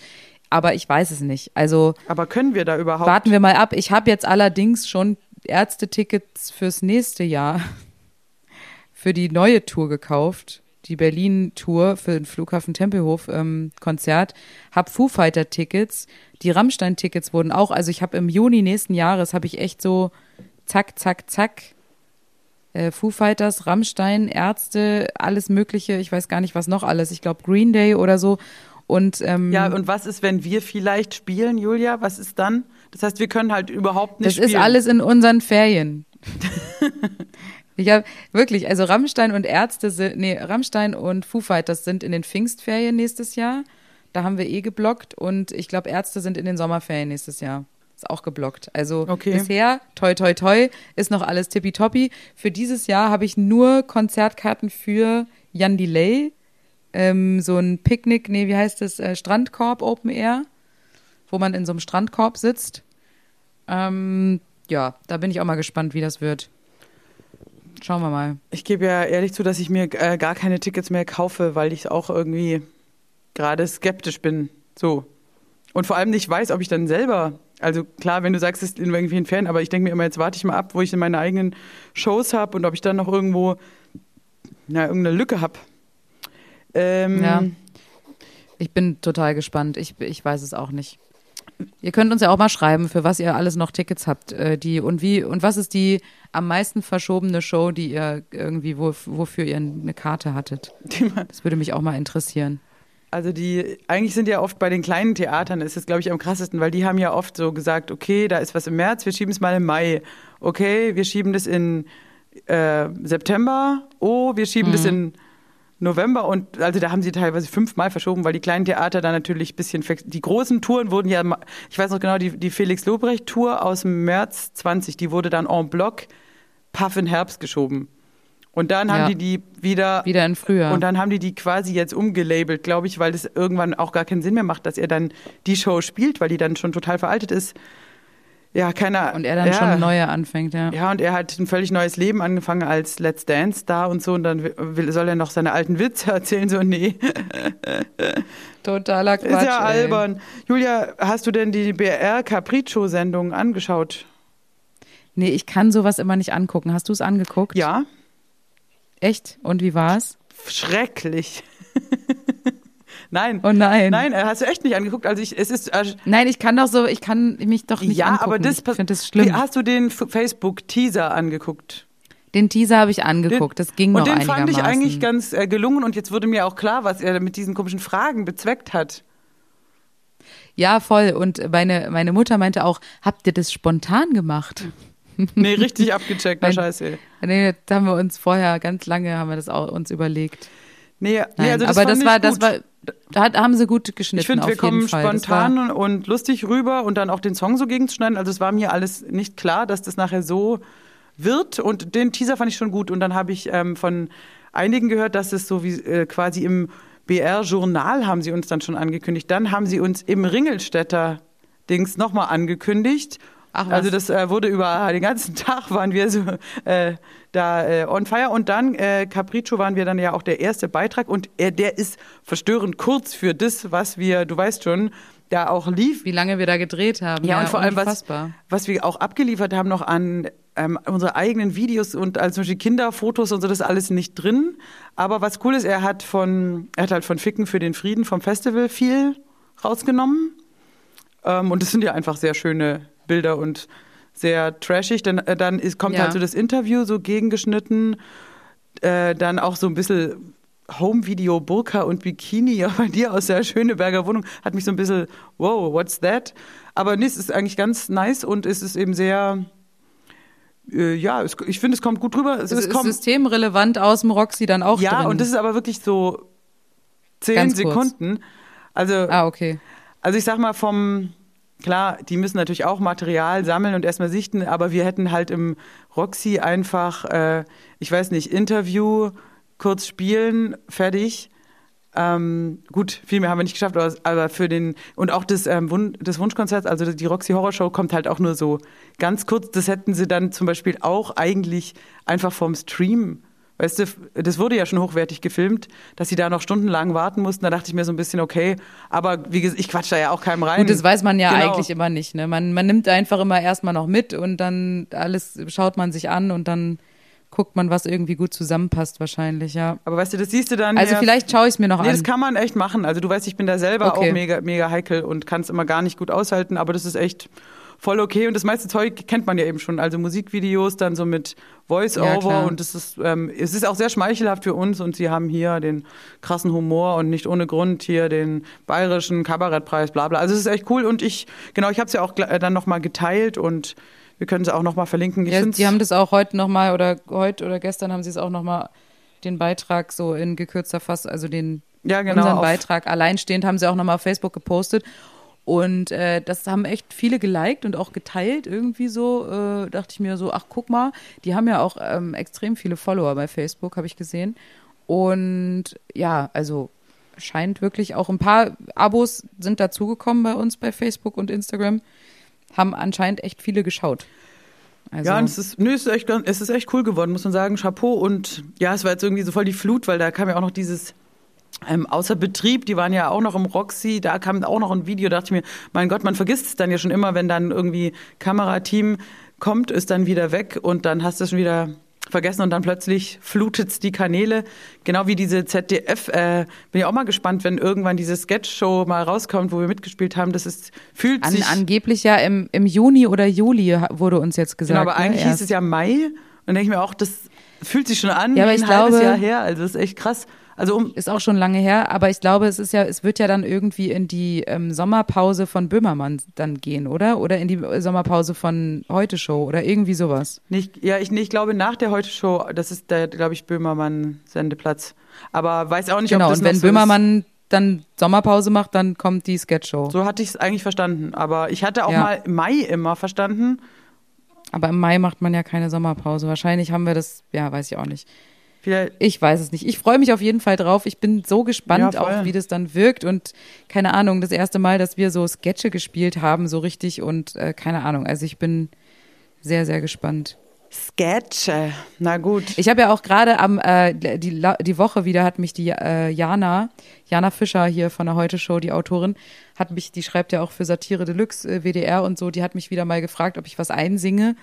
Aber ich weiß es nicht. Also Aber können wir da überhaupt? warten wir mal ab. Ich habe jetzt allerdings schon Ärztetickets fürs nächste Jahr [laughs] für die neue Tour gekauft. Die Berlin-Tour für den Flughafen Tempelhof-Konzert. hab Foo Fighter-Tickets. Die Rammstein-Tickets wurden auch. Also ich habe im Juni nächsten Jahres, habe ich echt so zack, zack, zack. Äh, Foo Fighters, Rammstein, Ärzte, alles Mögliche. Ich weiß gar nicht, was noch alles. Ich glaube Green Day oder so. Und, ähm, Ja, und was ist, wenn wir vielleicht spielen, Julia? Was ist dann? Das heißt, wir können halt überhaupt nicht Das spielen. ist alles in unseren Ferien. [laughs] ich habe wirklich, also Rammstein und Ärzte sind, nee, Rammstein und Foo Fighters sind in den Pfingstferien nächstes Jahr. Da haben wir eh geblockt und ich glaube, Ärzte sind in den Sommerferien nächstes Jahr. Ist auch geblockt. Also Okay. bisher, toi, toi, toi, ist noch alles tippitoppi. Für dieses Jahr habe ich nur Konzertkarten für Jan Delay, ähm, so ein Picknick, nee, wie heißt das, äh, Strandkorb Open Air, wo man in so einem Strandkorb sitzt. Ähm, ja, da bin ich auch mal gespannt, wie das wird. Schauen wir mal. Ich gebe ja ehrlich zu, dass ich mir äh, gar keine Tickets mehr kaufe, weil ich auch irgendwie gerade skeptisch bin. So. Und vor allem nicht weiß, ob ich dann selber, also klar, wenn du sagst, es ist in irgendwelchen Ferien, aber ich denke mir immer, jetzt warte ich mal ab, wo ich in meine eigenen Shows habe und ob ich dann noch irgendwo, na, irgendeine Lücke habe. Ähm, Ja. Ich bin total gespannt. Ich, ich weiß es auch nicht. Ihr könnt uns ja auch mal schreiben, für was ihr alles noch Tickets habt. Äh, die, und wie und was ist die am meisten verschobene Show, die ihr irgendwie, wo, wofür ihr eine Karte hattet? Das würde mich auch mal interessieren. Also die, eigentlich sind ja oft bei den kleinen Theatern, ist es glaube ich am krassesten, weil die haben ja oft so gesagt, okay, da ist was im März, wir schieben es mal im Mai. Okay, wir schieben das in äh, September. Oh, wir schieben das in November und also da haben sie teilweise fünfmal verschoben, weil die kleinen Theater da natürlich ein bisschen die großen Touren wurden ja, ich weiß noch genau, die, die Felix Lobrecht Tour aus dem März 20, die wurde dann en bloc paff in Herbst geschoben. Und dann haben Ja. die die wieder Wieder in Frühjahr. und dann haben die die quasi jetzt umgelabelt, glaube ich, weil das irgendwann auch gar keinen Sinn mehr macht, dass er dann die Show spielt, weil die dann schon total veraltet ist. Ja, keiner. und er dann ja. schon neue anfängt, ja. Ja, und er hat ein völlig neues Leben angefangen als Let's Dance Star und so. Und dann will, soll er noch seine alten Witze [laughs] erzählen. So, nee, [laughs] Totaler Quatsch. ist ja ey. albern. Julia, hast du denn die BR Capriccio-Sendung angeschaut? Nee, ich kann sowas immer nicht angucken. Hast du es angeguckt? Ja, Echt? Und wie war's? schrecklich. [laughs] Nein. Oh nein. Nein, äh, hast du echt nicht angeguckt. Also ich, es ist äh, Nein, ich kann doch so, ich kann mich doch nicht ja, angucken. aber das ich das schlimm. Hast du den Facebook-Teaser angeguckt? Den Teaser habe ich angeguckt, das ging und noch den fand ich einigermaßen. eigentlich ganz äh, gelungen und jetzt wurde mir auch klar, was er mit diesen komischen Fragen bezweckt hat. Ja, voll. Und meine, meine Mutter meinte auch, habt ihr das spontan gemacht? [laughs] Nee, richtig abgecheckt, na scheiße. Nee, da haben wir uns vorher ganz lange haben wir das auch uns überlegt. Nee, nee Nein, also das aber das war, ich das gut. war, da haben sie gut geschnitten. Ich finde, wir kommen Fall. Spontan und lustig rüber und dann auch den Song so gegenzuschneiden. Also es war mir alles nicht klar, dass das nachher so wird. Und den Teaser fand ich schon gut. Und dann habe ich ähm, von einigen gehört, dass es so wie äh, quasi im BR-Journal haben sie uns dann schon angekündigt. Dann haben sie uns im Ringelstädter Dings nochmal angekündigt. Ach was. Also das äh, wurde über [laughs] den ganzen Tag waren wir so äh, da äh, on fire und dann äh, Capriccio waren wir dann ja auch der erste Beitrag und der ist verstörend kurz für das, was wir, du weißt schon, da auch lief. wie lange wir da gedreht haben. Ja, und vor allem was, was wir auch abgeliefert haben noch an ähm, unsere eigenen Videos und also zum Beispiel Kinderfotos und so, das ist alles nicht drin. Aber was cool ist, er hat von, er hat halt von Ficken für den Frieden vom Festival viel rausgenommen. Ähm, und das sind ja einfach sehr schöne Bilder und sehr trashig. Dann, äh, dann ist, kommt Ja. halt so das Interview so gegengeschnitten. Äh, dann auch so ein bisschen Home-Video, Burka und Bikini [laughs] bei dir aus der Schöneberger Wohnung. Hat mich so ein bisschen, wow, what's that? Aber nee, es ist eigentlich ganz nice und es ist eben sehr, äh, ja, es, ich finde, es kommt gut rüber. Es, Es es ist kommt, systemrelevant aus dem Roxy dann auch ja, drin. und das ist aber wirklich so zehn. Sekunden. Also, ah, okay. also ich sag mal vom, klar, die müssen natürlich auch Material sammeln und erstmal sichten, aber wir hätten halt im Roxy einfach, äh, ich weiß nicht, Interview, kurz spielen, fertig. Ähm, gut, viel mehr haben wir nicht geschafft, aber, für den, und auch das, ähm, Wun das Wunschkonzert, also die Roxy Horror Show kommt halt auch nur so ganz kurz. Das hätten sie dann zum Beispiel auch eigentlich einfach vom Stream, weißt du, das wurde ja schon hochwertig gefilmt, dass sie da noch stundenlang warten mussten. Da dachte ich mir so ein bisschen, okay, aber wie gesagt, ich quatsch da ja auch keinem rein. Gut, das weiß man ja Genau. eigentlich immer nicht. Ne? Man, man nimmt einfach immer erstmal noch mit und dann alles schaut man sich an und dann guckt man, was irgendwie gut zusammenpasst wahrscheinlich, ja. Aber weißt du, das siehst du dann. Also ja- vielleicht schaue ich es mir noch Nee, an. das kann man echt machen. Also du weißt, ich bin da selber Okay. auch mega, mega heikel und kann es immer gar nicht gut aushalten, aber das ist echt voll okay. Und das meiste Zeug kennt man ja eben schon. Also Musikvideos dann so mit Ja, Voice-Over klar. und das ist, ähm, es ist auch sehr schmeichelhaft für uns und sie haben hier den krassen Humor und nicht ohne Grund hier den bayerischen Kabarettpreis, bla bla. Also es ist echt cool und ich, genau, ich habe es ja auch dann nochmal geteilt und wir können es auch nochmal verlinken. Ich ja, die haben das auch heute nochmal oder heute oder gestern haben sie es auch nochmal den Beitrag so in gekürzter Fass, also den ja, genau, unseren Beitrag alleinstehend haben sie auch nochmal auf Facebook gepostet. Und äh, das haben echt viele geliked und auch geteilt irgendwie so. Äh, dachte ich mir so, ach guck mal, die haben ja auch ähm, extrem viele Follower bei Facebook, habe ich gesehen. Und ja, also scheint wirklich auch ein paar Abos sind dazugekommen bei uns bei Facebook und Instagram. Haben anscheinend echt viele geschaut. Also, Ja, und es ist, nö, es ist echt, es ist echt cool geworden, muss man sagen. Chapeau. Und ja, es war jetzt irgendwie so voll die Flut, weil da kam ja auch noch dieses ähm, außer Betrieb, die waren ja auch noch im Roxy, da kam auch noch ein Video, da dachte ich mir, mein Gott, man vergisst es dann ja schon immer, wenn dann irgendwie Kamerateam kommt, ist dann wieder weg und dann hast du es schon wieder vergessen und dann plötzlich flutet es die Kanäle. Genau wie diese ZDF, äh, bin ich auch mal gespannt, wenn irgendwann diese Sketch-Show mal rauskommt, wo wir mitgespielt haben. Das ist, fühlt an, sich. angeblich ja im, im Juni oder Juli wurde uns jetzt gesagt. Genau, aber ne, eigentlich erst. hieß es ja Mai. Und dann denke ich mir auch, das fühlt sich schon an Ja, aber wie ich ein halbes glaube- Jahr her. Also das ist echt krass. Also um, ist auch schon lange her, aber ich glaube, es ist ja, es wird ja dann irgendwie in die ähm, Sommerpause von Böhmermann dann gehen, oder? Oder in die Sommerpause von Heute Show oder irgendwie sowas. nicht, ja, ich, nee, ich glaube nach der Heute-Show, das ist der, glaube ich, Böhmermann-Sendeplatz. Aber weiß auch nicht, Genau, ob das und noch wenn so Böhmermann dann Sommerpause macht, dann kommt die Sketchshow. So hatte ich es eigentlich verstanden. Aber ich hatte auch Ja. mal Mai immer verstanden. Aber im Mai macht man ja keine Sommerpause. Wahrscheinlich haben wir das, ja, weiß ich auch nicht. Vielleicht, Ich weiß es nicht. Ich freue mich auf jeden Fall drauf. Ich bin so gespannt, Ja, auch wie das dann wirkt. Und keine Ahnung, das erste Mal, dass wir so Sketche gespielt haben, so richtig. Und äh, keine Ahnung. Also ich bin sehr, sehr gespannt. Sketche. Na gut. Ich habe ja auch gerade am äh, die, die Woche wieder hat mich die äh, Jana Jana Fischer hier von der Heute Show, die Autorin, hat mich, die schreibt ja auch für Satire Deluxe, äh, WDR und so, die hat mich wieder mal gefragt, ob ich was einsinge.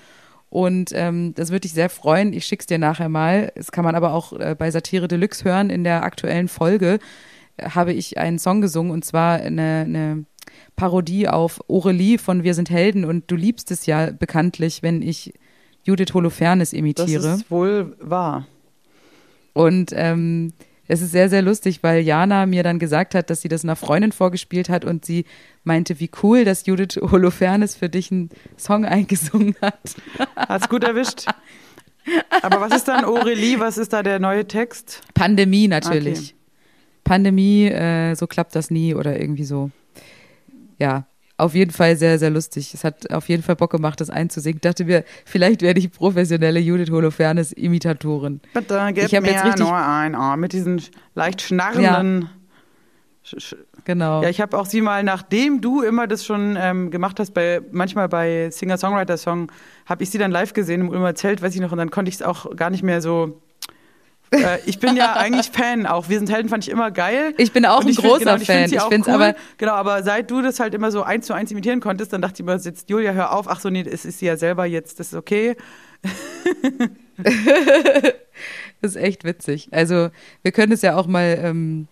Und ähm, das würde ich sehr freuen. Ich schick's dir nachher mal. Das kann man aber auch äh, bei Satire Deluxe hören. In der aktuellen Folge äh, habe ich einen Song gesungen und zwar eine, eine Parodie auf Aurelie von Wir sind Helden und du liebst es ja bekanntlich, wenn ich Judith Holofernes Das imitiere. ist wohl wahr. Und ähm, es ist sehr, sehr lustig, weil Jana mir dann gesagt hat, dass sie das einer Freundin vorgespielt hat und sie meinte, wie cool, dass Judith Holofernes für dich einen Song eingesungen hat. Hat's gut erwischt. Aber was ist dann Aurelie? Was ist da der neue Text? Pandemie natürlich. Okay. Pandemie, äh, so klappt das nie oder irgendwie so. Ja, auf jeden Fall sehr, sehr lustig. Es hat auf jeden Fall Bock gemacht, das einzusingen. Dachte mir, vielleicht werde ich professionelle Judith Holofernes Imitatorin. Bitte gib Ich mir jetzt richtig- nur ein Ohr mit diesen leicht schnarrenden. Sch- sch- Genau. Ja, ich habe auch sie mal, nachdem du immer das schon ähm, gemacht hast, bei manchmal bei Singer-Songwriter-Song, habe ich sie dann live gesehen im Ulmer Zelt, weiß ich noch, und dann konnte ich es auch gar nicht mehr so. Äh, ich bin ja eigentlich Fan auch. Wir sind Helden fand ich immer geil. Ich bin auch Und ein find- großer genau, ich Fan. Ich auch find's cool. aber- Genau, aber seit du das halt immer so eins zu eins imitieren konntest, dann dachte ich immer, jetzt Julia, hör auf. Ach so, nee, es ist sie ja selber jetzt, das ist okay. [laughs] Das ist echt witzig. Also, wir können es ja auch mal ähm,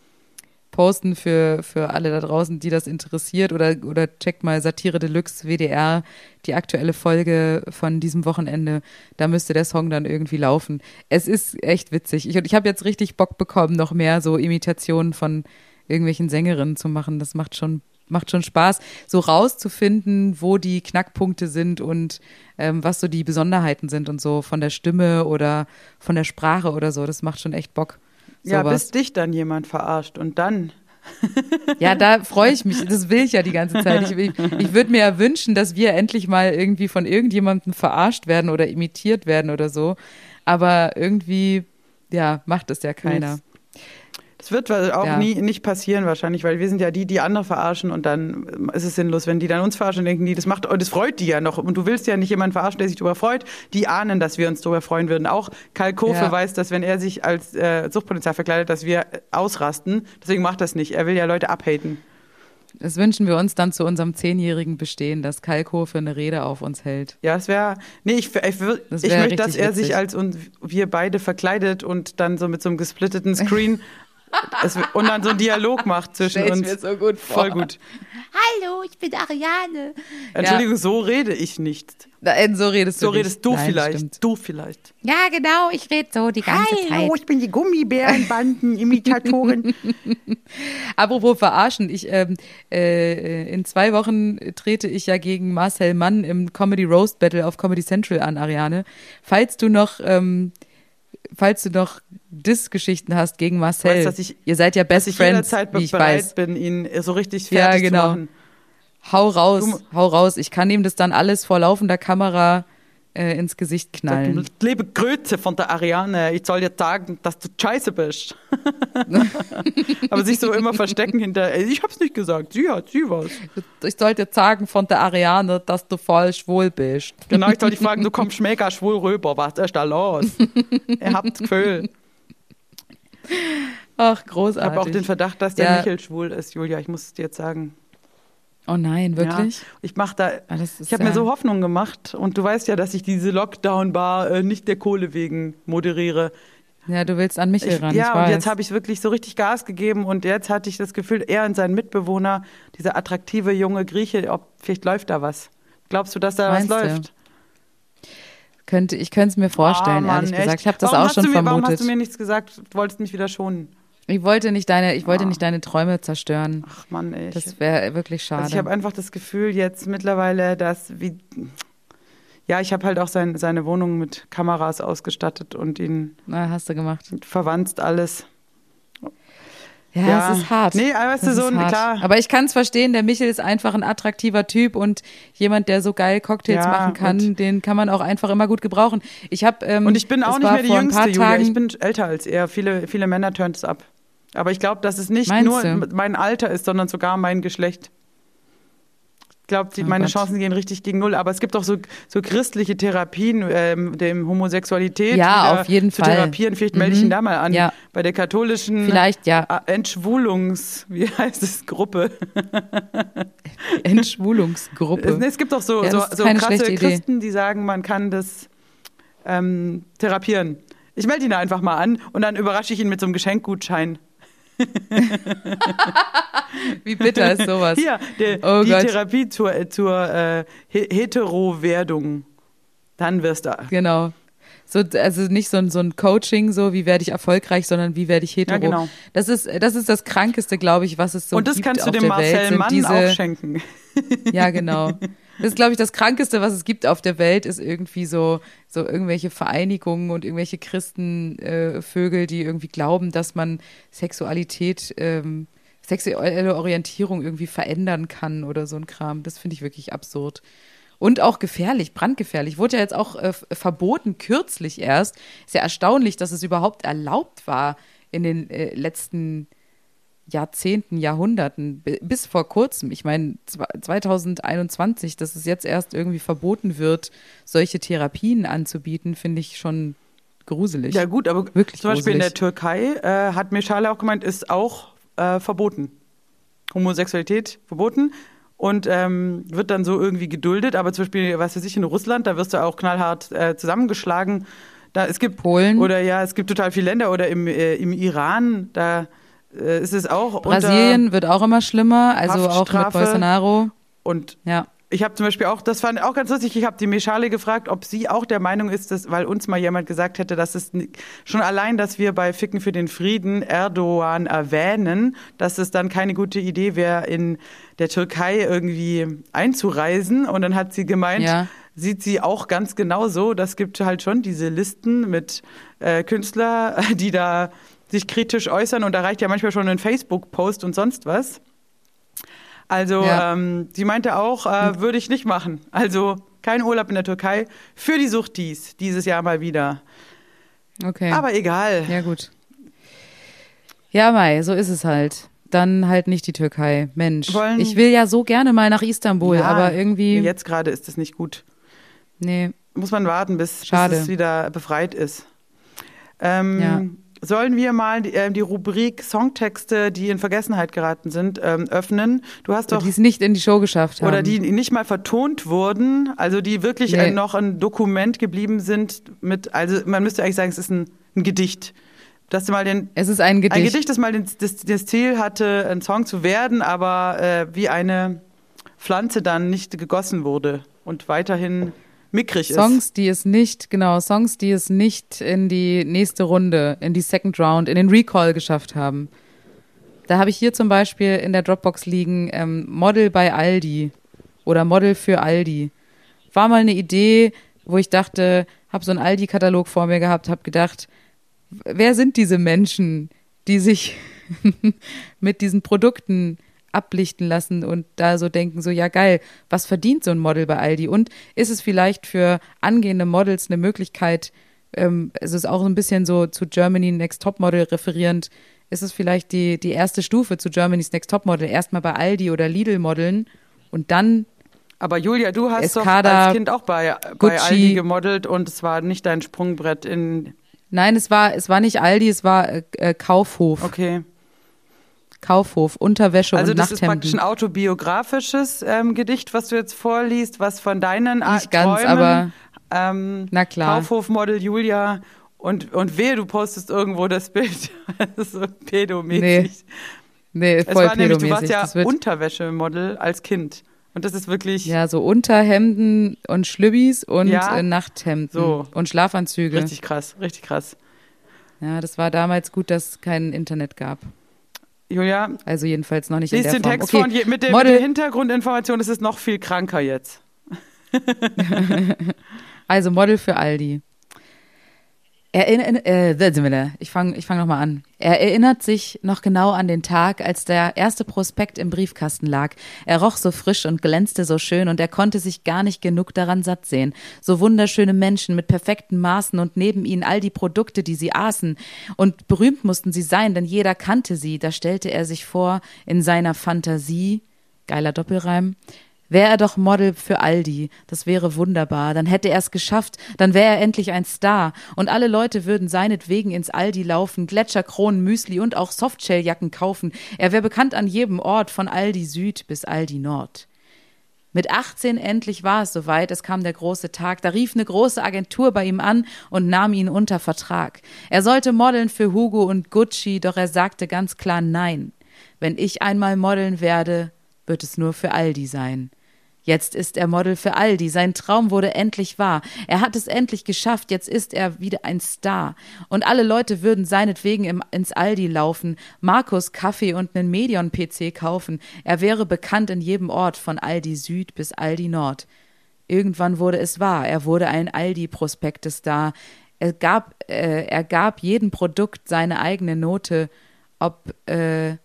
posten für, für alle da draußen, die das interessiert. Oder, oder checkt mal Satire Deluxe WDR, die aktuelle Folge von diesem Wochenende. Da müsste der Song dann irgendwie laufen. Es ist echt witzig. Ich, ich habe jetzt richtig Bock bekommen, noch mehr so Imitationen von irgendwelchen Sängerinnen zu machen. Das macht schon macht schon Spaß, so rauszufinden, wo die Knackpunkte sind und ähm, was so die Besonderheiten sind und so von der Stimme oder von der Sprache oder so. Das macht schon echt Bock. Ja, sowas. bis dich dann jemand verarscht und dann. [laughs] Ja, da freue ich mich. Das will ich ja die ganze Zeit. Ich, ich, ich würde mir ja wünschen, dass wir endlich mal irgendwie von irgendjemandem verarscht werden oder imitiert werden oder so. Aber irgendwie, ja, macht es ja keiner. Das wird auch Ja. nie nicht passieren wahrscheinlich, weil wir sind ja die, die andere verarschen und dann ähm, ist es sinnlos, wenn die dann uns verarschen und denken, die, das macht, oh, das freut die ja noch. Und du willst ja nicht jemanden verarschen, der sich darüber freut. Die ahnen, dass wir uns darüber freuen würden. Auch Karl Kofe Ja. weiß, dass wenn er sich als äh, Suchtpolizei verkleidet, dass wir ausrasten. Deswegen macht das nicht. Er will ja Leute abhaten. Das wünschen wir uns dann zu unserem zehnjährigen Bestehen, dass Kalkofe eine Rede auf uns hält. Ja, es wäre. Nee, ich, ich, würd- Das ich wär möchte, dass er sich witzig. als und wir beide verkleidet und dann so mit so einem gesplitteten Screen [laughs] es, und dann so einen Dialog macht zwischen Stell ich uns. mir so gut vor. Voll gut. Hallo, ich bin Ariane. Entschuldigung, so rede ich nicht. Nein, so redest du So nicht. redest du Nein, vielleicht. stimmt. Du vielleicht. Ja, genau, ich rede so die ganze Zeit. ich bin die Gummibärenbanden-Imitatorin. [laughs] Apropos verarschen, ich ähm, äh, in zwei Wochen trete ich ja gegen Marcel Mann im Comedy Roast Battle auf Comedy Central an, Ariane. Falls du noch, ähm, falls du noch Diss-Geschichten hast gegen Marcel, Weißt, dass ich- ihr seid ja Best dass ich Friends, jederzeit wie ich bereit weiß. bin, ihn so richtig Ja, fertig genau. zu machen. Hau raus, Du- hau raus. Ich kann ihm das dann alles vor laufender Kamera äh, ins Gesicht knallen. Liebe Grüße von der Ariane, ich soll dir sagen, dass du scheiße bist. [laughs] Aber sich so immer verstecken hinter, ich hab's nicht gesagt, sie hat, sie was. Ich sollte sagen von der Ariane, dass du voll schwul bist. Genau, ich soll dich [laughs] fragen, du kommst mega schwul rüber, was ist da los? Ihr habt Gefühl. Ach, Ich großartig. habe auch den Verdacht, dass der Ja. Michel schwul ist, Julia, ich muss es dir jetzt sagen. Oh nein, wirklich? Ja, ich mach da, ist ich habe mir so Hoffnung gemacht und du weißt ja, dass ich diese Lockdown-Bar äh, nicht der Kohle wegen moderiere. Ja, du willst an Michel Ich, ran. ja, ich und weiß. jetzt habe ich wirklich so richtig Gas gegeben und jetzt hatte ich das Gefühl, er und sein Mitbewohner, dieser attraktive junge Grieche, ob vielleicht läuft da was. Glaubst du, dass da Meinst was du? läuft? Könnte, ich könnte es mir vorstellen, Ah, Mann, ehrlich gesagt. echt? Ich habe das warum auch schon mir, Warum vermutet. hast du mir nichts gesagt? Du wolltest mich wieder schonen. Ich wollte nicht deine, ich wollte Ah. nicht deine Träume zerstören. Ach Mann, ey. Das wäre wirklich schade. Also ich habe einfach das Gefühl jetzt mittlerweile, dass wie ja, ich habe halt auch sein, seine Wohnung mit Kameras ausgestattet und ihn Na, hast du gemacht. verwandt alles. Ja, Ja. es ist hart. Nee, aber weißt du, so ein- klar. Aber ich kann es verstehen, der Michel ist einfach ein attraktiver Typ und jemand, der so geil Cocktails Ja, machen kann, den kann man auch einfach immer gut gebrauchen. Ich habe ähm, Und ich bin auch nicht mehr die jüngste Julia, ich bin älter als er. Viele, viele Männer turnt es ab. Aber ich glaube, dass es nicht Meinst nur du? mein Alter ist, sondern sogar mein Geschlecht. Ich glaube, Oh meine Gott. Chancen gehen richtig gegen Null. Aber es gibt auch so, so christliche Therapien, ähm, dem Homosexualität Ja, auf jeden zu Fall. therapieren. Vielleicht melde ich Mhm. ihn da mal an. Ja. Bei der katholischen vielleicht ja äh, Entschwulungs, [laughs] wie heißt es, Gruppe. [laughs] Entschwulungsgruppe. Es, es gibt auch so, Ja, so, so krasse. Christen, die sagen, man kann das ähm, therapieren. Ich melde ihn da einfach mal an und dann überrasche ich ihn mit so einem Geschenkgutschein. [laughs] Wie bitter ist sowas? Hier, der, Oh die Gott. Therapie zur, äh, zur äh, He- Hetero-Werdung. Dann wirst du. Genau. So, also nicht so ein, so ein Coaching, so wie werde ich erfolgreich, sondern wie werde ich hetero. Ja, genau. Das ist, das ist das Krankeste, glaube ich, was es so Und das gibt kannst du dem Marcel Welt, Mann diese, auch schenken. Ja, [laughs] genau. Das ist, glaube ich, das Krankeste, was es gibt auf der Welt, ist irgendwie so, so irgendwelche Vereinigungen und irgendwelche Christenvögel, äh, die irgendwie glauben, dass man Sexualität, ähm, sexuelle Orientierung irgendwie verändern kann oder so ein Kram. Das finde ich wirklich absurd. Und auch gefährlich, brandgefährlich. Wurde ja jetzt auch äh, verboten, kürzlich erst. Ist ja erstaunlich, dass es überhaupt erlaubt war in den äh, letzten Jahrzehnten, Jahrhunderten, bi- bis vor kurzem. Ich meine, zwa- 2021, dass es jetzt erst irgendwie verboten wird, solche Therapien anzubieten, finde ich schon gruselig. Ja gut, aber Wirklich zum Beispiel in der gruselig. Türkei äh, hat Meschale auch gemeint, ist auch äh, verboten. Homosexualität verboten und ähm, wird dann so irgendwie geduldet. Aber zum Beispiel, was weiß ich, in Russland, da wirst du auch knallhart äh, zusammengeschlagen. Da, es gibt Polen. oder ja, es gibt total viele Länder oder im, äh, im Iran, da äh, ist es auch Brasilien wird auch immer schlimmer, also auch mit. Bolsonaro. und Ja. ich habe zum Beispiel auch, das fand ich auch ganz lustig, ich habe die Meschale gefragt, ob sie auch der Meinung ist, dass, weil uns mal jemand gesagt hätte, dass es schon allein, dass wir bei Ficken für den Frieden Erdogan erwähnen, dass es dann keine gute Idee wäre, in der Türkei irgendwie einzureisen. Und dann hat sie gemeint, Ja. sieht sie auch ganz genau so. Das gibt halt schon diese Listen mit äh, Künstler, [laughs] die da sich kritisch äußern und da reicht ja manchmal schon ein Facebook-Post und sonst was. Also Ja. ähm, sie meinte auch, äh, würde ich nicht machen. Also kein Urlaub in der Türkei für die Sucht dies, dieses Jahr mal wieder. Okay. Aber egal. Ja, gut. Ja, Mai, so ist es halt. Dann halt nicht die Türkei. Mensch. Wollen- ich will ja so gerne mal nach Istanbul, Ja, aber irgendwie. Jetzt gerade ist es nicht gut. Nee. Muss man warten, bis, bis es wieder befreit ist. Ähm, Ja. Sollen wir mal die, äh, die Rubrik Songtexte, die in Vergessenheit geraten sind, ähm, öffnen? Du hast doch die es nicht in die Show geschafft haben. oder die nicht mal vertont wurden, also die wirklich Nee. äh, noch ein Dokument geblieben sind mit, also man müsste eigentlich sagen, es ist ein, ein Gedicht. Dass du mal den Es ist ein Gedicht. ein Gedicht, das mal den, das, das Ziel hatte, ein Song zu werden, aber äh, wie eine Pflanze dann nicht gegossen wurde und weiterhin mickrig ist. Songs, die es nicht, genau, Songs, die es nicht in die nächste Runde, in die Second Round, in den Recall geschafft haben. Da habe ich hier zum Beispiel in der Dropbox liegen ähm, Model bei Aldi oder Model für Aldi. War mal eine Idee, wo ich dachte, habe so einen Aldi-Katalog vor mir gehabt, habe gedacht, wer sind diese Menschen, die sich [laughs] mit diesen Produkten ablichten lassen und da so denken, so ja geil, was verdient so ein Model bei Aldi? Und ist es vielleicht für angehende Models eine Möglichkeit, ähm, es ist auch so ein bisschen so zu Germany Next Top Model referierend, ist es vielleicht die, die erste Stufe zu Germany's Next Top Model, erstmal bei Aldi oder Lidl modeln und dann Aber Julia, du hast doch Escada, als Kind auch bei, bei. Aldi gemodelt und es war nicht dein Sprungbrett in. Nein, es war, es war nicht Aldi, es war äh, Kaufhof. Okay. Kaufhof, Unterwäsche Also und das ist praktisch Nachthemden. ein autobiografisches ähm, Gedicht, was du jetzt vorliest, was von deinen Nicht ganz, Träumen, aber ähm, na klar. Kaufhofmodel Julia und, und wehe, du postest irgendwo das Bild. [laughs] das ist so pedomäßig. Nee, Es voll war nämlich, du warst pedomäßig. ja Unterwäschemodel als Kind. Und das ist wirklich ja, so Unterhemden und Schlübbis und Ja, äh, Nachthemden so. und Schlafanzüge. richtig krass, richtig krass. Ja, das war damals gut, dass es kein Internet gab. Julia, Also jedenfalls noch nicht in der den Form. Text okay. vor und je, mit, der, mit der Hintergrundinformation ist es noch viel kranker jetzt. [laughs] [laughs] also Model für Aldi. Erinner, äh, ich fange ich fang nochmal an. Er erinnert sich noch genau an den Tag, als der erste Prospekt im Briefkasten lag. Er roch so frisch und glänzte so schön und er konnte sich gar nicht genug daran satt sehen. So wunderschöne Menschen mit perfekten Maßen und neben ihnen all die Produkte, die sie aßen. Und berühmt mussten sie sein, denn jeder kannte sie. Da stellte er sich vor, in seiner Fantasie, geiler Doppelreim, Wäre er doch Model für Aldi, das wäre wunderbar, dann hätte er es geschafft, dann wäre er endlich ein Star und alle Leute würden seinetwegen ins Aldi laufen, Gletscherkronen, Müsli und auch Softshelljacken kaufen. Er wäre bekannt an jedem Ort, von Aldi Süd bis Aldi Nord. Mit 18 endlich war es soweit, es kam der große Tag, da rief eine große Agentur bei ihm an und nahm ihn unter Vertrag. Er sollte modeln für Hugo und Gucci, doch er sagte ganz klar nein. Wenn ich einmal modeln werde, wird es nur für Aldi sein. Jetzt ist er Model für Aldi. Sein Traum wurde endlich wahr. Er hat es endlich geschafft. Jetzt ist er wieder ein Star. Und alle Leute würden seinetwegen im, ins Aldi laufen, Markus Kaffee und einen Medion-PC kaufen. Er wäre bekannt in jedem Ort, von Aldi Süd bis Aldi Nord. Irgendwann wurde es wahr. Er wurde ein Aldi-Prospektes-Star. Er gab, äh, er gab jedem Produkt seine eigene Note, ob äh,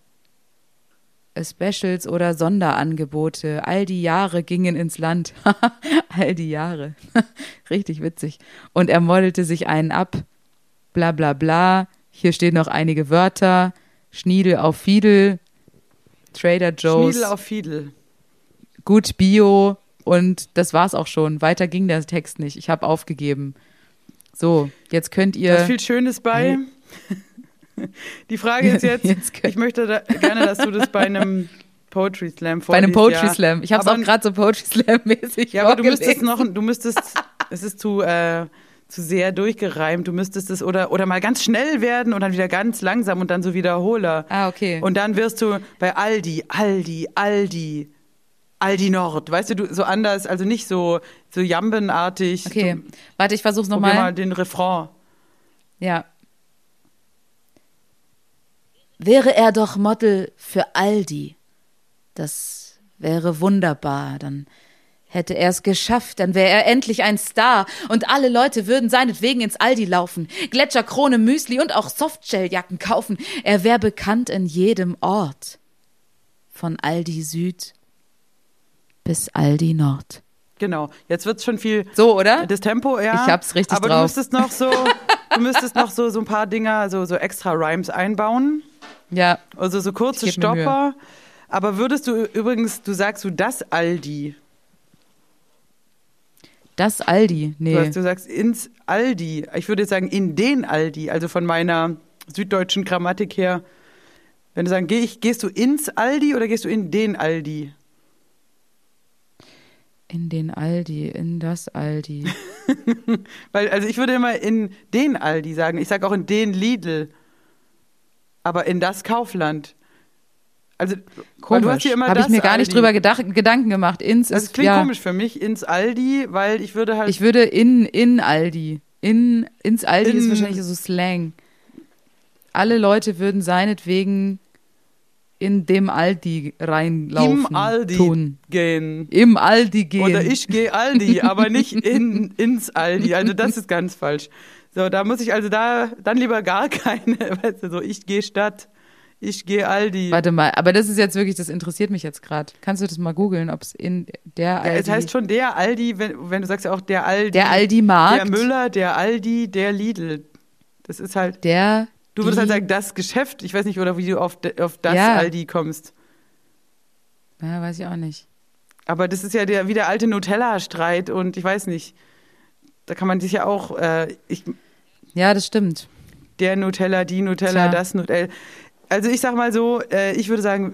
Specials oder Sonderangebote. All die Jahre gingen ins Land. [laughs] All die Jahre. [laughs] Richtig witzig. Und er modelte sich einen ab. Bla bla bla. Hier stehen noch einige Wörter. Schniedel auf Fiedel. Trader Joe's. Schniedel auf Fiedel. Gut Bio. Und das war's auch schon. Weiter ging der Text nicht. Ich habe aufgegeben. So, jetzt könnt Da ist ihr. viel Schönes bei. [laughs] Die Frage ist jetzt, [laughs] Jetzt ich möchte da gerne, dass du das bei einem Poetry Slam Bei einem vorliest, Poetry ja. Slam. Ich habe es auch gerade so Poetry Slam-mäßig Ja, aber du müsstest noch, du müsstest, [laughs] es ist zu, äh, zu sehr durchgereimt. Du müsstest es oder, oder mal ganz schnell werden und dann wieder ganz langsam und dann so Wiederholer. Ah, okay. Und dann wirst du bei Aldi, Aldi, Aldi, Aldi Nord. Weißt du, du so anders, also nicht so, so jambenartig. Okay, Du, warte, ich versuch's probier mal nochmal. den Refrain. Ja. Wäre er doch Model für Aldi. Das wäre wunderbar. Dann hätte er es geschafft, dann wäre er endlich ein Star und alle Leute würden seinetwegen ins Aldi laufen, Gletscherkrone, Müsli und auch Softshelljacken kaufen. Er wäre bekannt in jedem Ort. Von Aldi Süd bis Aldi Nord. Genau. Jetzt wird's schon viel. So, oder? Das Tempo, ja. Ich hab's richtig Aber drauf. du müsstest noch so, du müsstest noch so, so ein paar Dinger, so, so extra Rhymes einbauen. Ja, Also so kurze Stopper. Aber würdest du übrigens, du sagst du das Aldi. das Aldi. Du, Nee. hast, du sagst ins Aldi. Ich würde jetzt sagen in den Aldi, also von meiner süddeutschen Grammatik her. Wenn du sagen, geh ich, gehst du ins Aldi oder gehst du in den Aldi? In den Aldi, in das Aldi. [laughs] Weil, also ich würde immer in den Aldi sagen. Ich sage auch in den Lidl. Aber in das Kaufland. Also, weil du hast hier immer Habe ich mir gar nicht Aldi. drüber gedach, Gedanken gemacht. Ins Das ist klingt ja, komisch für mich, ins Aldi, weil ich würde halt. Ich würde in in Aldi. In ins Aldi ist In- wahrscheinlich so Slang. Alle Leute würden seinetwegen in dem Aldi reinlaufen. im Aldi Tun. gehen. Im Aldi gehen. Oder ich gehe Aldi, aber nicht in, [laughs] ins Aldi. Also das ist ganz falsch. So, da muss ich also da dann lieber gar [laughs] keine, weißt du, so ich gehe Stadt, ich gehe Aldi. Warte mal, aber das ist jetzt wirklich, das interessiert mich jetzt gerade. Kannst du das mal googeln, ob es in der Ja, Aldi. es heißt schon der Aldi, wenn, wenn du sagst ja auch der Aldi. der Aldi Markt. Der Müller, der Aldi, der Lidl. Das ist halt, Der. du würdest halt sagen, das Geschäft. Ich weiß nicht, oder wie du auf, auf das Ja. Aldi kommst. Ja, weiß ich auch nicht. Aber das ist ja der, wie der alte Nutella-Streit und ich weiß nicht. Da kann man sich ja auch, äh, ich, Ja, das stimmt. der Nutella, die Nutella, Tja. das Nutella. Also ich sag mal so, äh, ich würde sagen,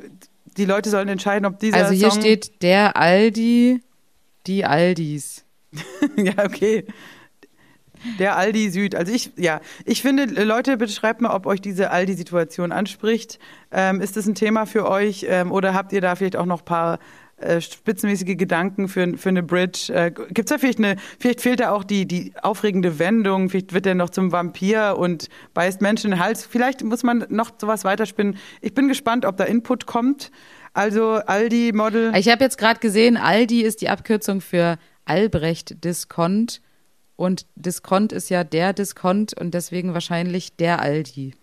die Leute sollen entscheiden, ob dieser Also hier Song steht der Aldi, die Aldis. [laughs] ja, okay. Der Aldi Süd. Also ich, ja, ich finde, Leute, bitte schreibt mal, ob euch diese Aldi-Situation anspricht. Ähm, ist das ein Thema für euch ähm, oder habt ihr da vielleicht auch noch ein paar äh, spitzenmäßige Gedanken für, für eine Bridge? Äh, Gibt es da vielleicht eine, vielleicht fehlt da auch die, die aufregende Wendung, vielleicht wird er noch zum Vampir und beißt Menschen in den Hals. Vielleicht muss man noch sowas weiterspinnen. Ich bin gespannt, ob da Input kommt. Also Aldi-Model. Ich habe jetzt gerade gesehen, Aldi ist die Abkürzung für Albrecht Diskont. Und Diskont ist ja der Diskont und deswegen wahrscheinlich der Aldi.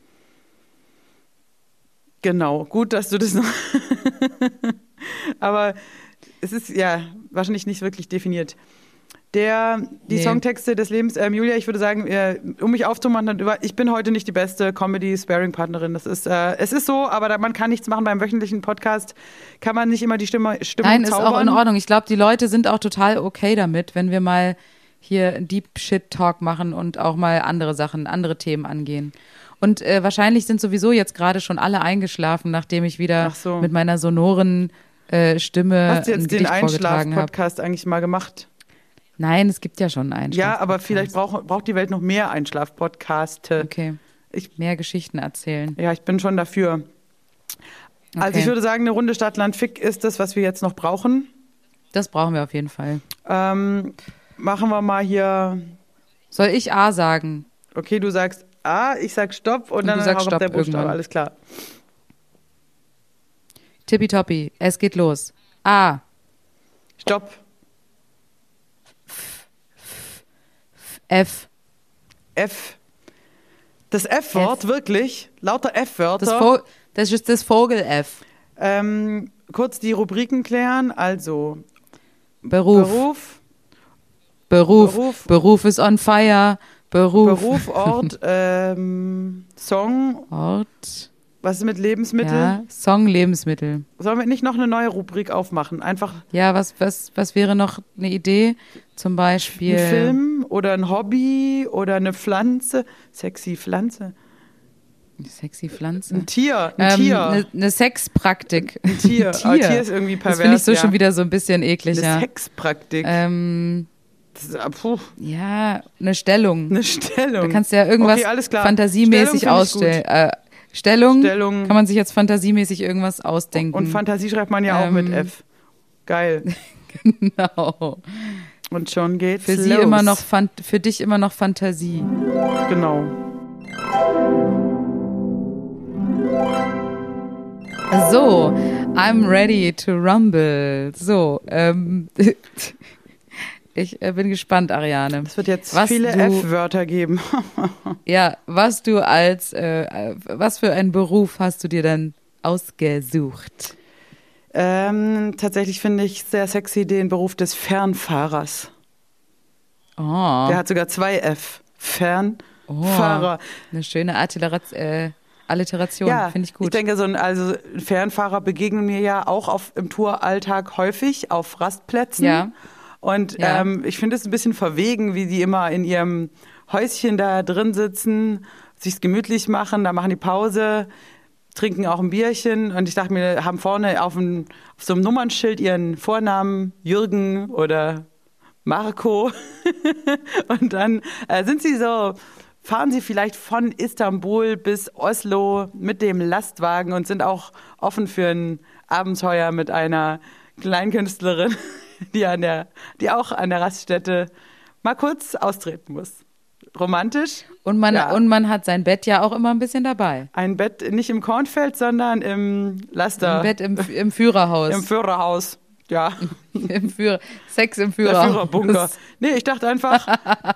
Genau, gut, dass du das noch. [laughs] Aber es ist ja wahrscheinlich nicht wirklich definiert. Der, die Nee. Songtexte des Lebens, ähm, Julia, ich würde sagen, äh, um mich aufzumachen, ich bin heute nicht die beste Comedy-Sparing-Partnerin. Das ist, äh, es ist so, aber da, man kann nichts machen beim wöchentlichen Podcast. Kann man nicht immer die Stimme, Stimmung Nein, ist zaubern. auch in Ordnung. Ich glaube, die Leute sind auch total okay damit, wenn wir mal hier Deep Shit Talk machen und auch mal andere Sachen, andere Themen angehen. Und äh, wahrscheinlich sind sowieso jetzt gerade schon alle eingeschlafen, nachdem ich wieder so. mit meiner sonoren äh, Stimme Hast du jetzt den. Einschlaf-Podcast eigentlich mal gemacht? Nein, es gibt ja schon einen. Ja, aber vielleicht braucht, braucht die Welt noch mehr Einschlaf-Podcaste. Okay. Ich- Mehr Geschichten erzählen. Ja, ich bin schon dafür. Also Okay. ich würde sagen, eine Runde Stadt, Land, Fick ist das, was wir jetzt noch brauchen. Das brauchen wir auf jeden Fall. Ähm, machen wir mal hier. Soll ich A sagen? Okay, du sagst A, ich sag Stopp und, Und dann du sagst kommt der Stopp Buchstabe. irgendwann. Alles klar. Tippitoppi, es geht los. A. Stopp. F. F. Das F-Wort, F. wirklich? Lauter F-Wörter. Das, Vo das ist das Vogel F. Ähm, kurz die Rubriken klären. Also, Beruf. Beruf, Beruf. Beruf. Beruf ist on fire. Beruf. Beruf, Ort, [laughs] ähm, Song. Ort. Was ist mit Lebensmitteln? Ja. Song, Lebensmittel. Sollen wir nicht noch eine neue Rubrik aufmachen? Einfach Ja, was, was, was wäre noch eine Idee? Zum Beispiel. ein Film oder ein Hobby oder eine Pflanze. Sexy Pflanze. Sexy Pflanze. Ein Tier. Ein Ähm, Tier. Eine ne Sexpraktik. Ein Tier. Tier. Aber Tier ist irgendwie pervers. Das finde ich so ja. schon wieder so ein bisschen eklig, Eine ja. Sexpraktik. Ähm, ist, ah, puh, ja, eine Stellung. eine Stellung. Da kannst du ja irgendwas Okay, fantasiemäßig ausstellen. Äh, Stellung, Stellung. kann man sich jetzt fantasiemäßig irgendwas ausdenken. Und Fantasie schreibt man ja auch mit Ähm, F. Geil. [laughs] genau. Und schon geht's Für los. sie immer noch Fan für dich immer noch Fantasie. Genau. So, I'm ready to rumble. So, ähm, [laughs] ich äh, bin gespannt, Ariane. Es wird jetzt Was viele F-Wörter geben. [laughs] Ja, was du als, äh, äh, was für einen Beruf hast du dir denn ausgesucht? ähm, tatsächlich finde ich sehr sexy den Beruf des Fernfahrers. Oh, Der hat sogar zwei F. Fernfahrer. eine schöne Artillerat äh, Alliteration, ja, finde ich gut. Ich denke, so ein also Fernfahrer begegnen mir ja auch auf, im Touralltag häufig auf Rastplätzen. Ja. Und Ja. ähm, ich finde es ein bisschen verwegen, wie die immer in ihrem Häuschen da drin sitzen, sich's gemütlich machen, da machen die Pause, trinken auch ein Bierchen. Und ich dachte mir, haben vorne auf, dem, auf so einem Nummernschild ihren Vornamen Jürgen oder Marco. [laughs] Und dann äh, sind sie so, fahren sie vielleicht von Istanbul bis Oslo mit dem Lastwagen und sind auch offen für ein Abenteuer mit einer Kleinkünstlerin, [laughs] die, an der, die auch an der Raststätte mal kurz austreten muss. Romantisch. und man ja. und man hat sein Bett ja auch immer ein bisschen dabei. Ein Bett nicht im Kornfeld, sondern im Laster. Ein Bett im, im Führerhaus. Im Führerhaus. Ja, Im Führer, Sex im der Führerhaus. Führerbunker. Nee, ich dachte einfach,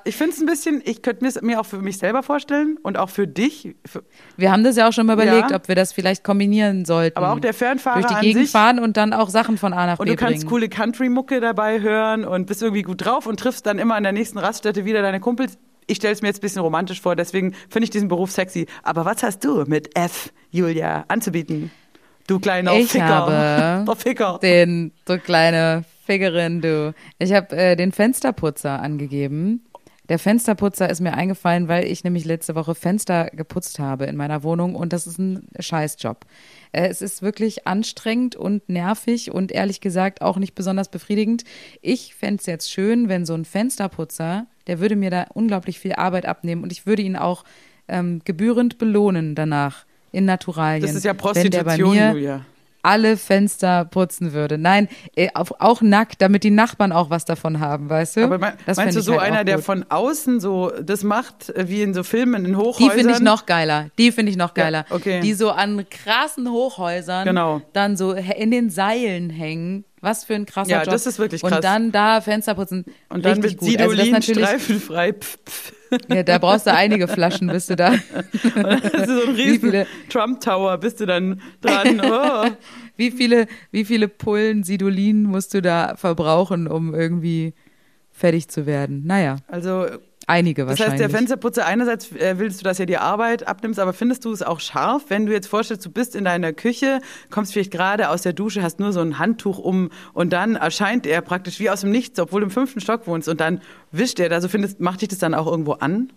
ich finde es ein bisschen, ich könnte mir es mir auch für mich selber vorstellen und auch für dich. Für, Wir haben das ja auch schon mal überlegt, Ja. ob wir das vielleicht kombinieren sollten. aber auch der Fernfahrer durch die Gegend sich. fahren und dann auch Sachen von A nach Und B du kannst bringen. coole Country-Mucke dabei hören und bist irgendwie gut drauf und triffst dann immer an der nächsten Raststätte wieder deine Kumpels. Ich stelle es mir jetzt ein bisschen romantisch vor, deswegen finde ich diesen Beruf sexy. Aber was hast du mit F, Julia, anzubieten? Du kleiner Ich Ficker. habe [laughs] Der Ficker. den, du kleine Figgerin, du. Ich habe äh, den Fensterputzer angegeben. Der Fensterputzer ist mir eingefallen, weil ich nämlich letzte Woche Fenster geputzt habe in meiner Wohnung und das ist ein Scheißjob. Äh, es ist wirklich anstrengend und nervig und ehrlich gesagt auch nicht besonders befriedigend. Ich fände es jetzt schön, wenn so ein Fensterputzer, der würde mir da unglaublich viel Arbeit abnehmen und ich würde ihn auch ähm, gebührend belohnen danach in Naturalien. Das ist ja Wenn der bei Prostitution, mir Julia. alle Fenster putzen würde. Nein, äh, auch nackt, damit die Nachbarn auch was davon haben, weißt du? Aber mein, Das meinst du so halt einer, der von außen so das macht, äh, wie in so Filmen in Die Hochhäusern? finde ich noch geiler. Die finde ich noch Ja, geiler. okay. Die so an krassen Hochhäusern Genau. dann so in den Seilen hängen. Was für ein krasser Ja, Job. das ist wirklich krass. Und dann da Fenster putzen. Und dann mit gut. Also Sidolin natürlich, streifenfrei. Pf, pf. ja, da brauchst du einige Flaschen, bist du da. [laughs] Das ist so ein riesen Trump Tower, bist du dann dran. [laughs] Oh. Wie viele, wie viele Pullen Sidolin musst du da verbrauchen, um irgendwie fertig zu werden? Naja, Also einige Das wahrscheinlich. heißt, der Fensterputzer, einerseits äh, willst du, dass er dir Arbeit abnimmst, aber findest du es auch scharf, wenn du jetzt vorstellst, du bist in deiner Küche, kommst vielleicht gerade aus der Dusche, hast nur so ein Handtuch um und dann erscheint er praktisch wie aus dem Nichts, obwohl du im fünften Stock wohnst und dann wischt er da. So findest, macht dich das dann auch irgendwo an?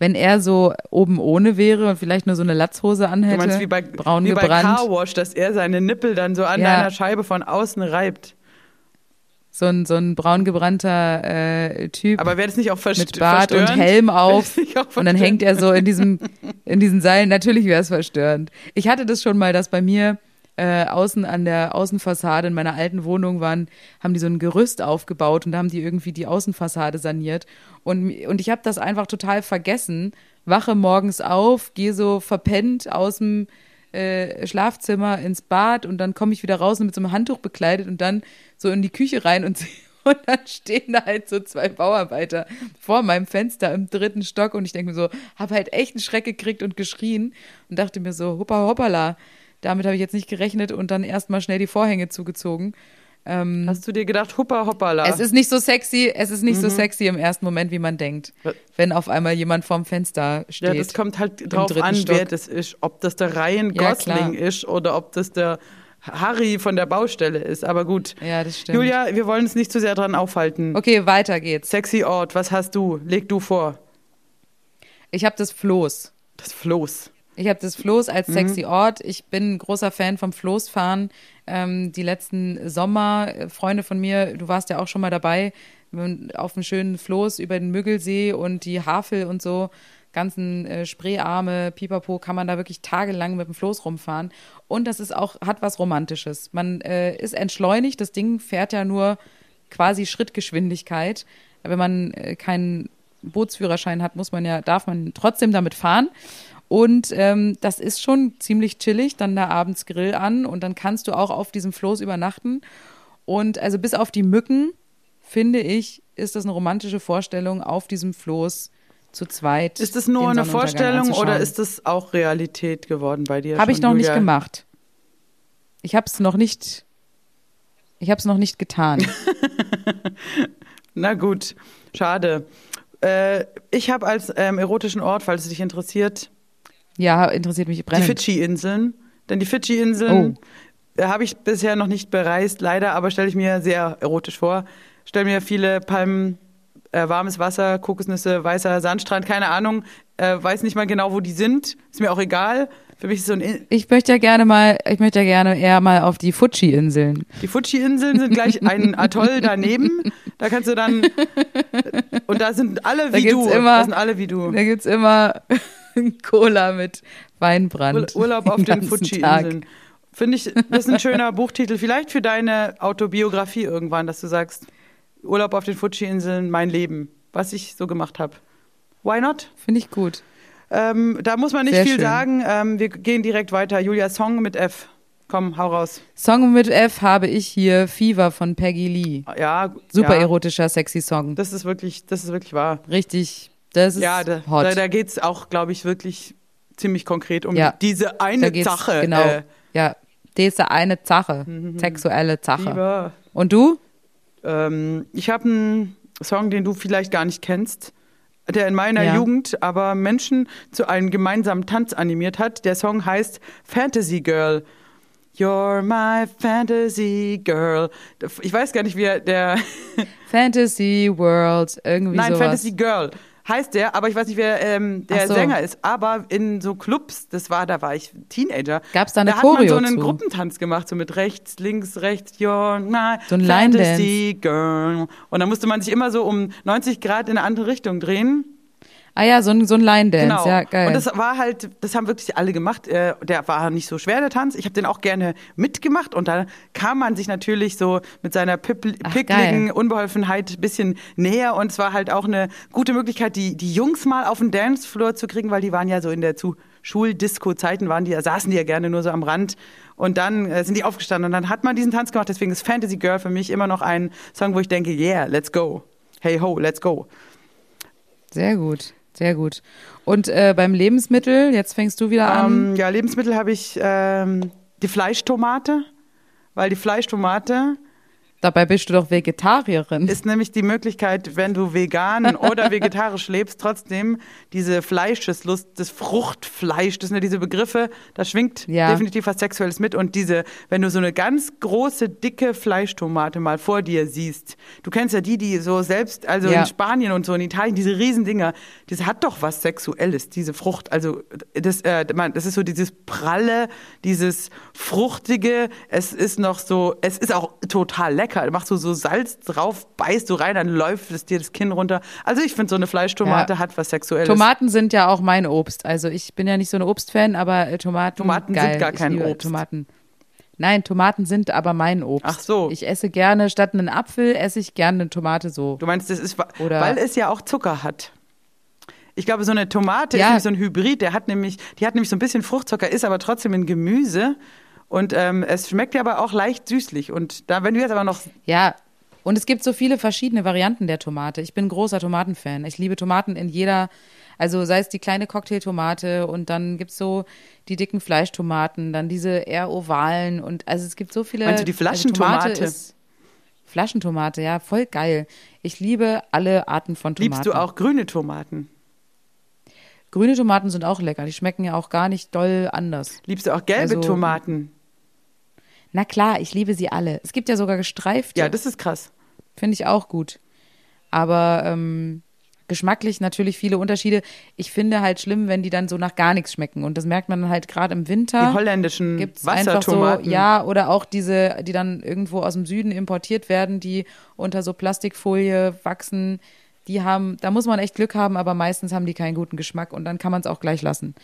Wenn er so oben ohne wäre und vielleicht nur so eine Latzhose Du anhätte, meinst wie bei, braun wie bei Carwash, dass er seine Nippel dann so an Ja. deiner Scheibe von außen reibt. So ein, so ein braun gebrannter äh, Typ Aber wäre das nicht auch verst mit Bart und verstörend? Helm auf und dann verstörend? hängt er so in diesem [laughs] in diesen Seilen. Natürlich wäre es verstörend. Ich hatte das schon mal, dass bei mir äh, außen an der Außenfassade in meiner alten Wohnung waren, haben die so ein Gerüst aufgebaut und da haben die irgendwie die Außenfassade saniert. Und, und ich habe das einfach total vergessen. Wache morgens auf, gehe so verpennt aus dem äh, Schlafzimmer ins Bad und dann komme ich wieder raus und mit so einem Handtuch bekleidet und dann so in die Küche rein und [laughs] und dann stehen da halt so zwei Bauarbeiter vor meinem Fenster im dritten Stock und ich denke mir so, habe halt echt einen Schreck gekriegt und geschrien und dachte mir so, hoppa hoppala, damit habe ich jetzt nicht gerechnet und dann erstmal schnell die Vorhänge zugezogen. Ähm, Hast du dir gedacht, huppa hoppala? es ist nicht so sexy, es ist nicht so Mhm. sexy im ersten Moment, wie man denkt, Ja. wenn auf einmal jemand vorm Fenster steht. ja, das kommt halt drauf an, Stock. wer das ist. Ob das der Ryan Ja, Gosling klar. ist oder ob das der Harry von der Baustelle ist. Aber gut. Ja, das stimmt. Julia, wir wollen uns nicht zu sehr dran aufhalten. Okay, weiter geht's. Sexy Ort, was hast du? Leg du vor. Ich habe das Floß. Das Floß. Ich habe das Floß als Mhm. sexy Ort. Ich bin ein großer Fan vom Floßfahren. Ähm, die letzten Sommer, äh, Freunde von mir, du warst ja auch schon mal dabei, auf einem schönen Floß über den Müggelsee und die Havel und so, ganzen äh, Spreearme, Pipapo, kann man da wirklich tagelang mit dem Floß rumfahren. Und das ist auch, hat was Romantisches. Man äh, ist entschleunigt, das Ding fährt ja nur quasi Schrittgeschwindigkeit. Wenn man äh, keinen Bootsführerschein hat, muss man ja, darf man trotzdem damit fahren. Und ähm, das ist schon ziemlich chillig, dann da abends Grill an und dann kannst du auch auf diesem Floß übernachten. Und also bis auf die Mücken, finde ich, ist das eine romantische Vorstellung, auf diesem Floß zu zweit. Ist das nur eine Vorstellung oder ist das auch Realität geworden bei dir? Habe ich noch nicht Julia? gemacht. Ich habe es noch nicht. Ich habe es noch nicht getan. [laughs] Na gut, schade. Äh, ich habe als ähm, erotischen Ort, falls es dich interessiert, ja, interessiert mich die brennend. Fidschi-Inseln. Denn die Fidschi-Inseln äh, habe ich bisher noch nicht bereist, leider, aber stelle ich mir sehr erotisch vor. Stelle mir viele Palmen, äh, warmes Wasser, Kokosnüsse, weißer Sandstrand, keine Ahnung. Äh, weiß nicht mal genau, wo die sind. Ist mir auch egal. Für mich ist so ein. In Ich möchte ja gerne mal, ich möchte ja gerne eher mal auf die Fuji-Inseln. die Fuji-Inseln sind gleich ein [laughs] Atoll daneben. Da kannst du dann. [laughs] Und da sind alle Da wie gibt's du. immer- da sind alle wie du. Da gibt's immer [laughs] Cola mit Weinbrand. Ur Urlaub auf den ganzen Fuji-Inseln. Finde ich, das ist ein schöner Buchtitel. Vielleicht für deine Autobiografie irgendwann, dass du sagst, Urlaub auf den Fuji-Inseln, mein Leben, was ich so gemacht habe. Why not? Finde ich gut. Ähm, da muss man nicht Sehr viel schön. sagen. Ähm, wir gehen direkt weiter. Julia, Song mit F. Komm, hau raus. Song mit F habe ich hier Fever von Peggy Lee. Ja, Super ja, erotischer, sexy Song. Das ist wirklich, das ist wirklich wahr. Richtig. Das ist ja, da, hot. da, da geht es auch, glaube ich, wirklich ziemlich konkret um Ja. diese eine Sache. Genau. Äh, ja. Diese eine Sache. Sexuelle Sache. Und du? Ähm, ich habe einen Song, den du vielleicht gar nicht kennst, der in meiner Ja. Jugend aber Menschen zu einem gemeinsamen Tanz animiert hat. Der Song heißt Fantasy Girl. You're my fantasy girl. Ich weiß gar nicht, wie er- der. [laughs] Fantasy World, irgendwie Nein, sowas. Fantasy Girl heißt der, aber ich weiß nicht, wer ähm, der so. Sänger ist. Aber in so Clubs, das war, da war ich Teenager. Gab's da eine da hat man so Choreo einen zu? Gruppentanz gemacht, so mit rechts, links, rechts, you're my So ein Line fantasy girl. Und dann musste man sich immer so um 90 Grad in eine andere Richtung drehen. Ah ja, so ein, so ein Line-Dance. Genau. Ja, geil. Und das war halt, das haben wirklich alle gemacht. Äh, Der war nicht so schwer, der Tanz. Ich habe den auch gerne mitgemacht. Und da kam man sich natürlich so mit seiner pippl- Ach, pickligen geil. Unbeholfenheit ein bisschen näher. Und es war halt auch eine gute Möglichkeit, die, die Jungs mal auf den Dancefloor zu kriegen, weil die waren ja so in der zu Schuldisco-Zeiten, waren die, saßen die ja gerne nur so am Rand. Und dann äh, sind die aufgestanden und dann hat man diesen Tanz gemacht. Deswegen ist Fantasy Girl für mich immer noch ein Song, wo ich denke, yeah, let's go. Hey ho, let's go. Sehr gut, sehr gut. Und äh, beim Lebensmittel, jetzt fängst du wieder an. Ähm, ja, Lebensmittel habe ich ähm, die Fleischtomate, weil die Fleischtomate Dabei bist du doch Vegetarierin. ist nämlich die Möglichkeit, wenn du vegan [laughs] oder vegetarisch lebst, trotzdem diese Fleischeslust, das Fruchtfleisch, das sind ja diese Begriffe, da schwingt Ja. definitiv was Sexuelles mit. Und diese, wenn du so eine ganz große, dicke Fleischtomate mal vor dir siehst, du kennst ja die, die so selbst, also Ja. in Spanien und so in Italien, diese Riesendinger, das hat doch was Sexuelles, diese Frucht. Also das, äh, man, das ist so dieses pralle, dieses fruchtige, es ist noch so, es ist auch total lecker. Da machst du so Salz drauf, beißt du rein, dann läuft es dir das Kinn runter. Also ich finde, so eine Fleischtomate Ja. hat was Sexuelles. Tomaten sind ja auch mein Obst. Also ich bin ja nicht so ein Obstfan, aber äh, Tomaten. Tomaten geil. sind gar kein Obst. Tomaten. Nein, Tomaten sind aber mein Obst. Ach so. Ich esse gerne, statt einen Apfel, esse ich gerne eine Tomate so. Du meinst, das ist, Oder- weil es ja auch Zucker hat. Ich glaube, so eine Tomate ist Ja. nämlich so ein Hybrid, der hat nämlich, die hat nämlich so ein bisschen Fruchtzucker, ist aber trotzdem ein Gemüse. Und ähm, es schmeckt ja aber auch leicht süßlich. Und da, wenn du jetzt aber noch Ja, und es gibt so viele verschiedene Varianten der Tomate. Ich bin großer Tomatenfan. Ich liebe Tomaten in jeder, also sei es die kleine Cocktailtomate und dann gibt's so die dicken Fleischtomaten, dann diese eher ovalen und also es gibt so viele. Meinst du die Flaschentomate? Also ist, Flaschentomate, ja, voll geil. Ich liebe alle Arten von Tomaten. liebst du auch grüne Tomaten. Grüne Tomaten sind auch lecker. Die schmecken ja auch gar nicht doll anders. Liebst du auch gelbe Also- Tomaten. Na klar, ich liebe sie alle. Es gibt ja sogar gestreifte. Ja, das ist krass. Finde ich auch gut. Aber ähm, geschmacklich natürlich viele Unterschiede. Ich finde halt schlimm, wenn die dann so nach gar nichts schmecken. Und das merkt man dann halt gerade im Winter. Die holländischen Gibt's einfach so, Wassertomaten. ja, oder auch diese, die dann irgendwo aus dem Süden importiert werden, die unter so Plastikfolie wachsen. Die haben, da muss man echt Glück haben, aber meistens haben die keinen guten Geschmack und dann kann man es auch gleich lassen.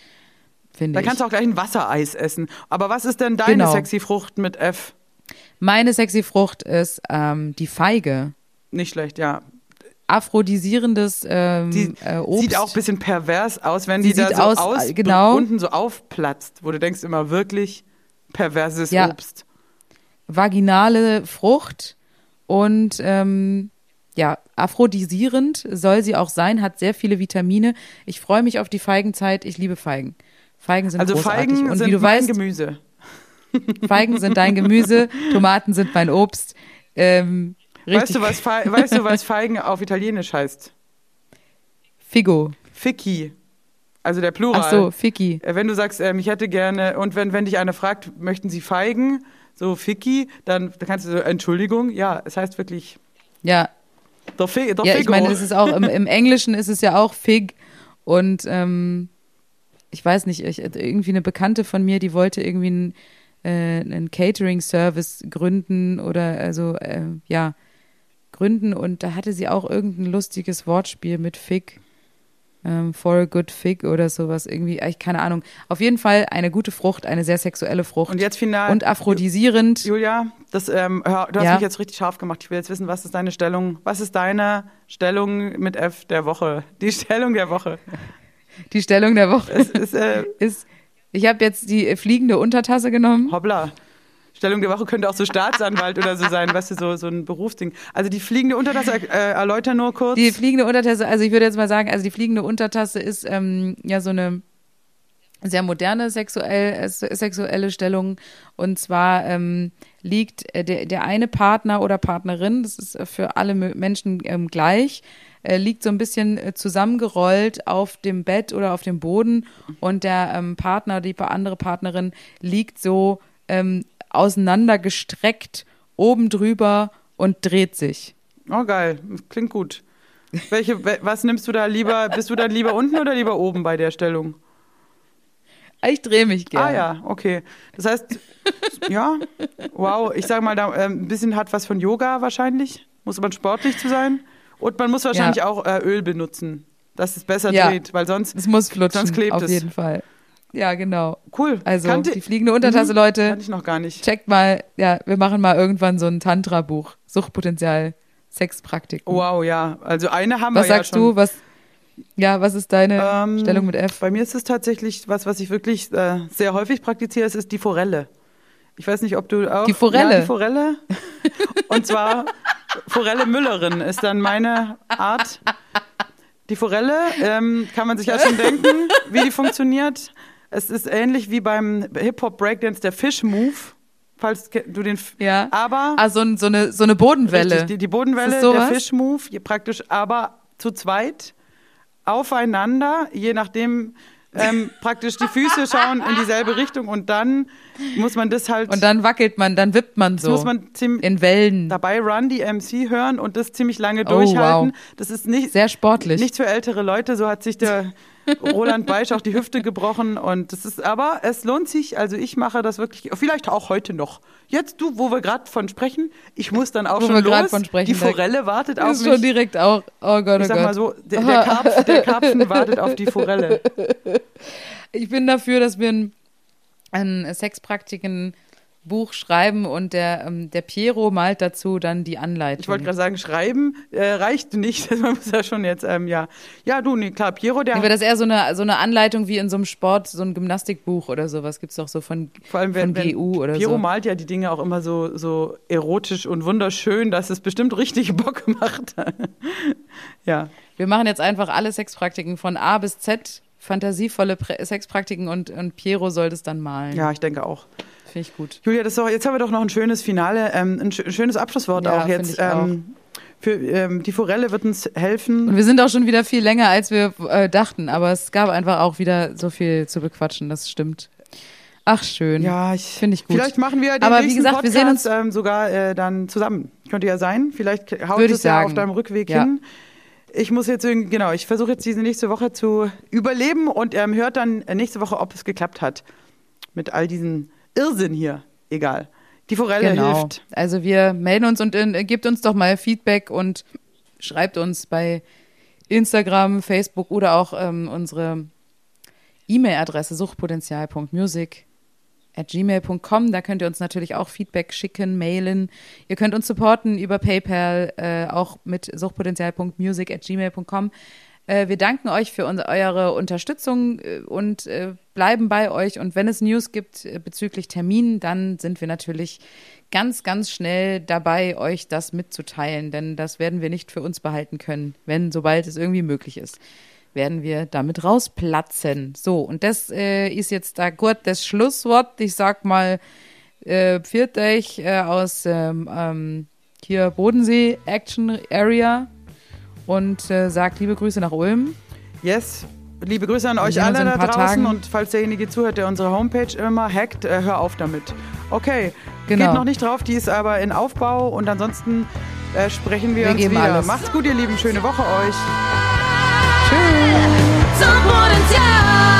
Finde Da ich. kannst du auch gleich ein Wassereis essen. Aber was ist denn deine Genau. sexy Frucht mit F? Meine sexy Frucht ist ähm, die Feige. Nicht schlecht, ja. Aphrodisierendes ähm, Die äh, Obst. sieht auch ein bisschen pervers aus, wenn Sie die da so aus, aus, äh, genau. unten so aufplatzt, wo du denkst immer wirklich perverses Ja. Obst. vaginale Frucht und ähm, ja, aphrodisierend soll sie auch sein, hat sehr viele Vitamine. Ich freue mich auf die Feigenzeit. Ich liebe Feigen. Feigen sind Also großartig. Feigen und sind wie du mein weißt, Gemüse. [laughs] Feigen sind dein Gemüse, Tomaten sind mein Obst. Ähm, Weißt du, was Fe weißt du, was Feigen auf Italienisch heißt? Figo. Ficky. Also der Plural. Ach so, Ficky. Äh, Wenn du sagst, ähm, ich hätte gerne, und wenn, wenn dich einer fragt, möchten sie Feigen, so Ficky, dann, dann kannst du so, Entschuldigung, ja, es heißt wirklich Ja, der, Fi der ja, ich meine, das ist auch im, im [laughs] Englischen ist es ja auch Fig und ähm, ich weiß nicht, ich, irgendwie eine Bekannte von mir, die wollte irgendwie einen, äh, einen Catering-Service gründen oder also äh, ja gründen und da hatte sie auch irgendein lustiges Wortspiel mit Fig. Ähm, for a good fig oder sowas irgendwie, ich keine Ahnung. Auf jeden Fall eine gute Frucht, eine sehr sexuelle Frucht. Und jetzt final. und aphrodisierend. Julia, das, ähm, hör, du hast Ja. mich jetzt richtig scharf gemacht. Ich will jetzt wissen, was ist deine Stellung? Was ist deine Stellung mit F der Woche? Die [laughs] Stellung der Woche. Die Stellung der Woche Es ist, äh, [laughs] ist, ich habe jetzt die fliegende Untertasse genommen. hoppla. Stellung der Woche könnte auch so Staatsanwalt oder so sein, weißt du, so, so ein Berufsding. Also die fliegende Untertasse, äh, erläuter nur kurz. Die fliegende Untertasse, also ich würde jetzt mal sagen, also die fliegende Untertasse ist ähm, ja so eine sehr moderne sexuell, äh, sexuelle Stellung. Und zwar ähm, liegt äh, der, der eine Partner oder Partnerin, das ist äh, für alle Menschen ähm, gleich, äh, liegt so ein bisschen äh, zusammengerollt auf dem Bett oder auf dem Boden und der ähm, Partner, die andere Partnerin liegt so ähm, auseinandergestreckt oben drüber und dreht sich. Oh, geil. Klingt gut. Welche, we- was nimmst du da lieber? Bist du dann lieber unten oder lieber oben bei der Stellung? Ich drehe mich gerne. Ah ja, okay. Das heißt, ja, wow, ich sage mal, da, ähm, ein bisschen hat was von Yoga wahrscheinlich. Muss man sportlich zu sein. Und man muss wahrscheinlich Ja. auch äh, Öl benutzen, dass es besser Ja. dreht, weil sonst. Es muss flutschen, Sonst klebt auf es. jeden Fall. Ja, genau. Cool. Also Kannte- die fliegende Untertasse, Leute, Kannte ich noch gar nicht. checkt mal, ja, wir machen mal irgendwann so ein Tantra-Buch. Suchtpotenzial, Sexpraktiken. Wow, ja. Also eine haben was wir sagst ja schon. du? Was, ja, was ist deine Ähm, Stellung mit F? Bei mir ist es tatsächlich was, was ich wirklich äh, sehr häufig praktiziere, es ist die Forelle. Ich weiß nicht, ob du auch. Die Forelle? Ja, die Forelle. Und zwar Forelle Müllerin ist dann meine Art. Die Forelle ähm, kann man sich ja schon denken, wie die funktioniert. Es ist ähnlich wie beim Hip-Hop Breakdance der Fish Move, falls du den. Ja. Aber Ah, so, so, eine, so eine Bodenwelle. Richtig, die, die Bodenwelle, der das sowas? Fish Move, hier praktisch aber zu zweit aufeinander, je nachdem ähm, [laughs] praktisch die Füße schauen in dieselbe Richtung und dann muss man das halt, Und dann wackelt man, dann wippt man so. muss man in Wellen. dabei Run die MC hören und das ziemlich lange Oh, durchhalten. wow. Das ist nicht Sehr sportlich. nichts für ältere Leute, so hat sich der [laughs] Roland Beisch auch die Hüfte gebrochen und das ist aber es lohnt sich, also ich mache das wirklich vielleicht auch heute noch. Jetzt du, wo wir gerade von sprechen, ich muss dann auch Wo schon los. von sprechen, die Forelle wartet auf ist mich. schon direkt auch, oh Gott, oh Ich sag Gott. mal so, der, der, Karpf, der [laughs] Karpfen wartet auf die Forelle. Ich bin dafür, dass wir ein, ein Sexpraktiken Buch schreiben und der, ähm, der Piero malt dazu dann die Anleitung. Ich wollte gerade sagen, schreiben äh, reicht nicht. [laughs] Man muss ja schon jetzt, ähm, ja. Ja, du, nee, klar, Piero, der. Wäre das eher so eine, so eine Anleitung wie in so einem Sport, so ein Gymnastikbuch oder sowas. Gibt es doch so von, vor allem, wenn, von GU oder Piero so. malt ja die Dinge auch immer so, so erotisch und wunderschön, dass es bestimmt richtig [laughs] Bock macht. [laughs] ja. Wir machen jetzt einfach alle Sexpraktiken von A bis Z, fantasievolle Sexpraktiken und, und Piero soll das dann malen. Ja, ich denke auch. Finde ich gut. Julia, das ist doch, jetzt haben wir doch noch ein schönes Finale, ähm, ein sch schönes Abschlusswort Ja, auch jetzt. ich auch. Ähm, für, ähm, die Forelle wird uns helfen. Und wir sind auch schon wieder viel länger, als wir äh, dachten, aber es gab einfach auch wieder so viel zu bequatschen, das stimmt. Ach, schön. Ja, ich Finde ich gut. Vielleicht machen wir den Aber wie nächsten gesagt, wir Podcast sehen ähm, sogar äh, dann zusammen. Könnte ja sein. Vielleicht haut es ja auf deinem Rückweg Ja. hin. Ich muss jetzt irgendwie, genau, ich versuche jetzt diese nächste Woche zu überleben und ähm, hört dann äh, nächste Woche, ob es geklappt hat. Mit all diesen Irrsinn hier. Egal. Die Forelle Genau. hilft. Also wir melden uns und äh, gebt uns doch mal Feedback und schreibt uns bei Instagram, Facebook oder auch ähm, unsere E-Mail-Adresse suchtpotenzial.music at gmail.com. Da könnt ihr uns natürlich auch Feedback schicken, mailen. Ihr könnt uns supporten über PayPal, äh, auch mit suchtpotenzial.music at gmail.com. Äh, wir danken euch für eure Unterstützung äh, und äh, bleiben bei euch. Und wenn es News gibt bezüglich Terminen, dann sind wir natürlich ganz, ganz schnell dabei, euch das mitzuteilen, denn das werden wir nicht für uns behalten können, wenn, sobald es irgendwie möglich ist, werden wir damit rausplatzen. So, und das äh, ist jetzt da gut das Schlusswort. Ich sag mal, äh, pfiat euch äh, aus ähm, ähm, hier Bodensee Action Area und äh, sagt liebe Grüße nach Ulm. Yes. Liebe Grüße an euch alle da draußen Tagen. und falls derjenige zuhört, der unsere Homepage immer hackt, äh, hör auf damit. Okay, Genau. geht noch nicht drauf, die ist aber in Aufbau und ansonsten äh, sprechen wir, Wir uns wieder. alles. Macht's gut, ihr Lieben, schöne Woche euch. Tschüss. Suchtpotenzial.